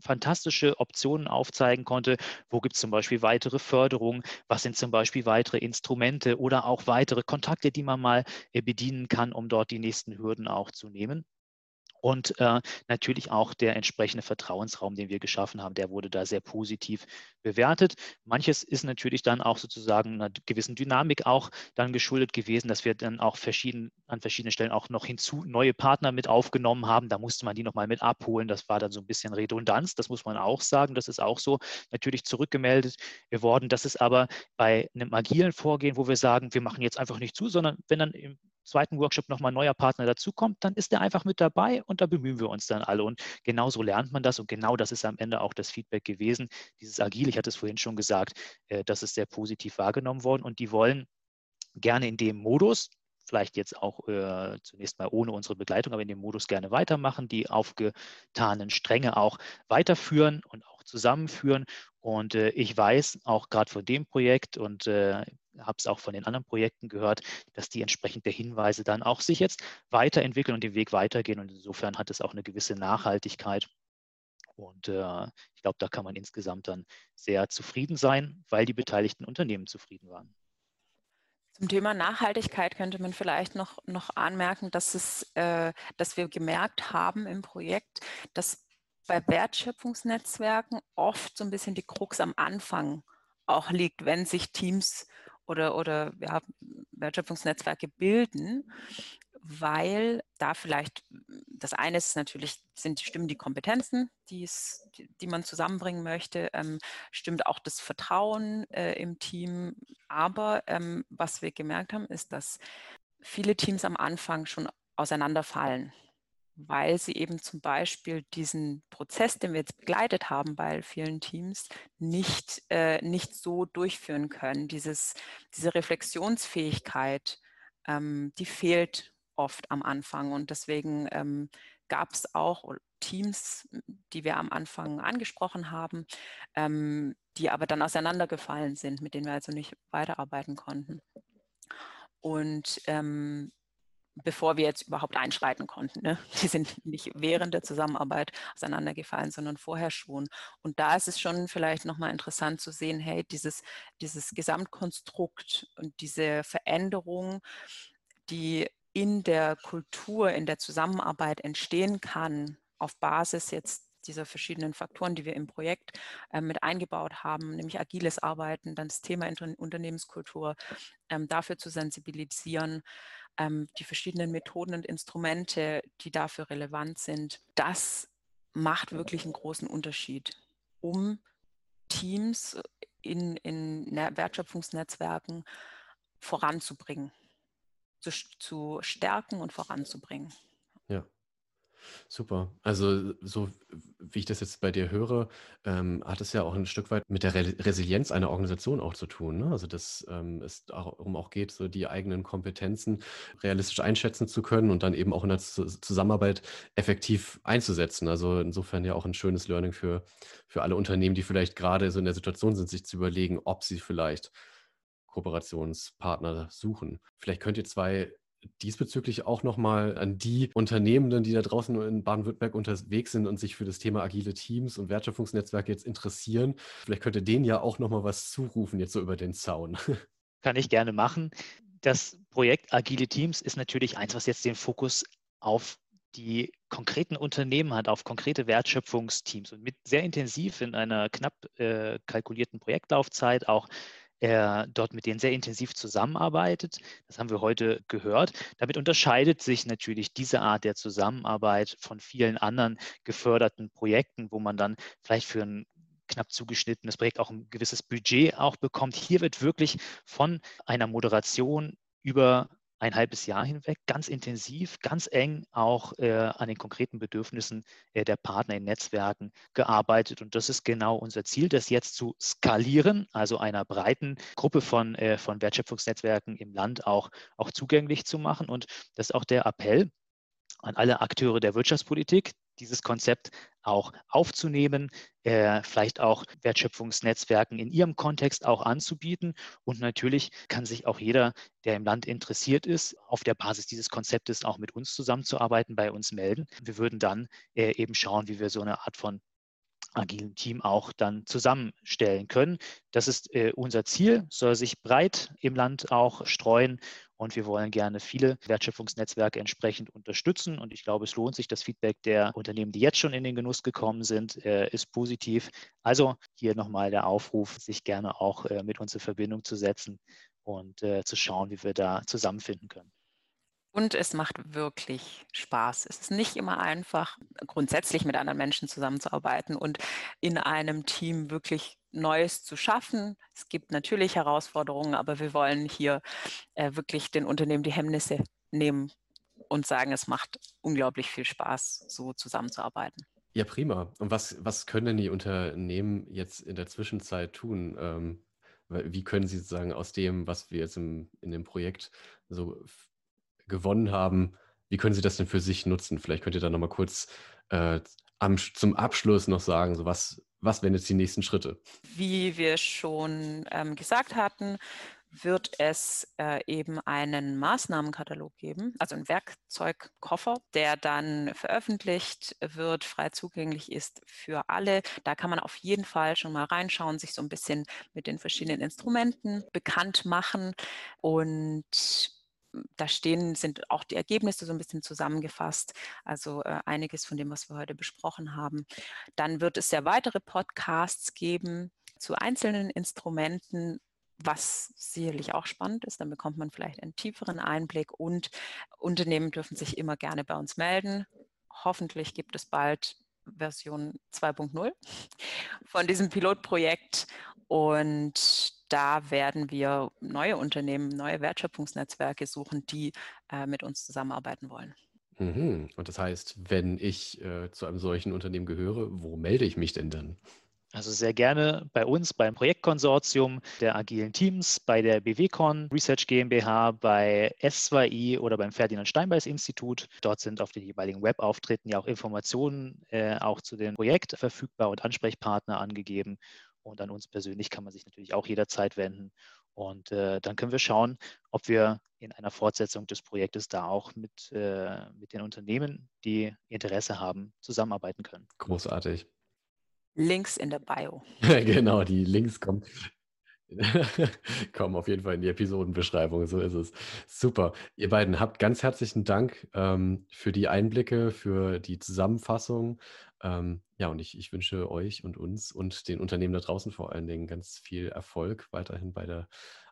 fantastische Optionen aufzeigen konnte. Wo gibt es zum Beispiel weitere Förderungen? Was sind zum Beispiel weitere Instrumente oder auch weitere Kontakte, die man mal äh, bedienen kann, um dort die nächsten Hürden auch zu nehmen? Und äh, natürlich auch der entsprechende Vertrauensraum, den wir geschaffen haben, der wurde da sehr positiv bewertet. Manches ist natürlich dann auch sozusagen einer gewissen Dynamik auch dann geschuldet gewesen, dass wir dann auch verschieden, an verschiedenen Stellen auch noch hinzu neue Partner mit aufgenommen haben. Da musste man die nochmal mit abholen. Das war dann so ein bisschen Redundanz. Das muss man auch sagen. Das ist auch so natürlich zurückgemeldet worden. Das ist aber bei einem agilen Vorgehen, wo wir sagen, wir machen jetzt einfach nicht zu, sondern wenn dann im zweiten Workshop nochmal ein neuer Partner dazukommt, dann ist der einfach mit dabei und da bemühen wir uns dann alle. Und genauso lernt man das und genau das ist am Ende auch das Feedback gewesen. Dieses Agil, ich hatte es vorhin schon gesagt, äh, das ist sehr positiv wahrgenommen worden und die wollen gerne in dem Modus, vielleicht jetzt auch äh, zunächst mal ohne unsere Begleitung, aber in dem Modus gerne weitermachen, die aufgetanen Stränge auch weiterführen und auch zusammenführen. Und äh, ich weiß auch gerade von dem Projekt und äh, habe es auch von den anderen Projekten gehört, dass die entsprechend der Hinweise dann auch sich jetzt weiterentwickeln und den Weg weitergehen. Und insofern hat es auch eine gewisse Nachhaltigkeit. Und äh, ich glaube, da kann man insgesamt dann sehr zufrieden sein, weil die beteiligten Unternehmen zufrieden waren. Zum Thema Nachhaltigkeit könnte man vielleicht noch, noch anmerken, dass, es, äh, dass wir gemerkt haben im Projekt, dass bei Wertschöpfungsnetzwerken oft so ein bisschen die Krux am Anfang auch liegt, wenn sich Teams oder, oder ja, Wertschöpfungsnetzwerke bilden, weil da vielleicht, das eine ist natürlich, sind, stimmen die Kompetenzen, die, es, die man zusammenbringen möchte, ähm, stimmt auch das Vertrauen äh, im Team. Aber ähm, was wir gemerkt haben, ist, dass viele Teams am Anfang schon auseinanderfallen weil sie eben zum Beispiel diesen Prozess, den wir jetzt begleitet haben bei vielen Teams, nicht, äh, nicht so durchführen können. Dieses, diese Reflexionsfähigkeit, ähm, die fehlt oft am Anfang. Und deswegen ähm, gab es auch Teams, die wir am Anfang angesprochen haben, ähm, die aber dann auseinandergefallen sind, mit denen wir also nicht weiterarbeiten konnten. Und ähm, bevor wir jetzt überhaupt einschreiten konnten. Ne? Die sind nicht während der Zusammenarbeit auseinandergefallen, sondern vorher schon. Und da ist es schon vielleicht nochmal interessant zu sehen, hey, dieses, dieses Gesamtkonstrukt und diese Veränderung, die in der Kultur, in der Zusammenarbeit entstehen kann, auf Basis jetzt dieser verschiedenen Faktoren, die wir im Projekt äh, mit eingebaut haben, nämlich agiles Arbeiten, dann das Thema Unternehmenskultur, ähm, dafür zu sensibilisieren, ähm, die verschiedenen Methoden und Instrumente, die dafür relevant sind. Das macht wirklich einen großen Unterschied, um Teams in, in Wertschöpfungsnetzwerken voranzubringen, zu, zu stärken und voranzubringen. Ja. Super. Also, so wie ich das jetzt bei dir höre, ähm, hat es ja auch ein Stück weit mit der Re Resilienz einer Organisation auch zu tun, ne? Also, dass, ähm, es darum auch geht, so die eigenen Kompetenzen realistisch einschätzen zu können und dann eben auch in der Zu Zusammenarbeit effektiv einzusetzen. Also, insofern ja auch ein schönes Learning für für alle Unternehmen, die vielleicht gerade so in der Situation sind, sich zu überlegen, ob sie vielleicht Kooperationspartner suchen. Vielleicht könnt ihr zwei diesbezüglich auch nochmal an die Unternehmenden, die da draußen in Baden-Württemberg unterwegs sind und sich für das Thema agile Teams und Wertschöpfungsnetzwerke jetzt interessieren. Vielleicht könnte denen ja auch nochmal was zurufen, jetzt so über den Zaun. Kann ich gerne machen. Das Projekt Agile Teams ist natürlich eins, was jetzt den Fokus auf die konkreten Unternehmen hat, auf konkrete Wertschöpfungsteams und mit sehr intensiv in einer knapp äh, kalkulierten Projektlaufzeit auch er dort mit denen sehr intensiv zusammenarbeitet. Das haben wir heute gehört. Damit unterscheidet sich natürlich diese Art der Zusammenarbeit von vielen anderen geförderten Projekten, wo man dann vielleicht für ein knapp zugeschnittenes Projekt auch ein gewisses Budget auch bekommt. Hier wird wirklich von einer Moderation über ein halbes Jahr hinweg ganz intensiv, ganz eng auch äh, an den konkreten Bedürfnissen äh, der Partner in Netzwerken gearbeitet. Und das ist genau unser Ziel, das jetzt zu skalieren, also einer breiten Gruppe von, äh, von Wertschöpfungsnetzwerken im Land auch, auch zugänglich zu machen. Und das ist auch der Appell an alle Akteure der Wirtschaftspolitik, dieses Konzept auch aufzunehmen, äh, vielleicht auch Wertschöpfungsnetzwerken in ihrem Kontext auch anzubieten. Und natürlich kann sich auch jeder, der im Land interessiert ist, auf der Basis dieses Konzeptes auch mit uns zusammenzuarbeiten, bei uns melden. Wir würden dann äh, eben schauen, wie wir so eine Art von agilen Team auch dann zusammenstellen können. Das ist äh, unser Ziel, soll sich breit im Land auch streuen und wir wollen gerne viele Wertschöpfungsnetzwerke entsprechend unterstützen. Und ich glaube, es lohnt sich. Das Feedback der Unternehmen, die jetzt schon in den Genuss gekommen sind, äh, ist positiv. Also hier nochmal der Aufruf, sich gerne auch äh, mit uns in Verbindung zu setzen und äh, zu schauen, wie wir da zusammenfinden können. Und es macht wirklich Spaß. Es ist nicht immer einfach, grundsätzlich mit anderen Menschen zusammenzuarbeiten und in einem Team wirklich Neues zu schaffen. Es gibt natürlich Herausforderungen, aber wir wollen hier äh, wirklich den Unternehmen die Hemmnisse nehmen und sagen, es macht unglaublich viel Spaß, so zusammenzuarbeiten. Ja, prima. Und was, was können denn die Unternehmen jetzt in der Zwischenzeit tun? Ähm, wie können sie sozusagen aus dem, was wir jetzt im, in dem Projekt so gewonnen haben, wie können Sie das denn für sich nutzen? Vielleicht könnt ihr da nochmal kurz äh, am, zum Abschluss noch sagen, so was, was wären jetzt die nächsten Schritte? Wie wir schon ähm, gesagt hatten, wird es äh, eben einen Maßnahmenkatalog geben, also einen Werkzeugkoffer, der dann veröffentlicht wird, frei zugänglich ist für alle. Da kann man auf jeden Fall schon mal reinschauen, sich so ein bisschen mit den verschiedenen Instrumenten bekannt machen und da stehen, sind auch die Ergebnisse so ein bisschen zusammengefasst, also äh, einiges von dem, was wir heute besprochen haben. Dann wird es ja weitere Podcasts geben zu einzelnen Instrumenten, was sicherlich auch spannend ist. Dann bekommt man vielleicht einen tieferen Einblick und Unternehmen dürfen sich immer gerne bei uns melden. Hoffentlich gibt es bald Version 2.0 von diesem Pilotprojekt und da werden wir neue Unternehmen, neue Wertschöpfungsnetzwerke suchen, die äh, mit uns zusammenarbeiten wollen. Mhm. Und das heißt, wenn ich äh, zu einem solchen Unternehmen gehöre, wo melde ich mich denn dann? Also sehr gerne bei uns beim Projektkonsortium der agilen Teams, bei der BWCon Research GmbH, bei S2I oder beim Ferdinand Steinbeis Institut. Dort sind auf den jeweiligen Webauftritten ja auch Informationen äh, auch zu dem Projekt verfügbar und Ansprechpartner angegeben. Und an uns persönlich kann man sich natürlich auch jederzeit wenden. Und äh, dann können wir schauen, ob wir in einer Fortsetzung des Projektes da auch mit, äh, mit den Unternehmen, die Interesse haben, zusammenarbeiten können. Großartig. Links in der Bio. genau, die Links kommen Kommen auf jeden Fall in die Episodenbeschreibung, so ist es. Super. Ihr beiden habt ganz herzlichen Dank ähm, für die Einblicke, für die Zusammenfassung. Ähm, ja, und ich, ich wünsche euch und uns und den Unternehmen da draußen vor allen Dingen ganz viel Erfolg weiterhin bei der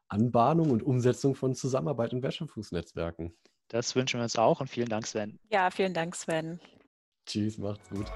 Anbahnung und Umsetzung von Zusammenarbeit in Wertschöpfungsnetzwerken. Das wünschen wir uns auch und vielen Dank, Sven. Ja, vielen Dank, Sven. Tschüss, macht's gut.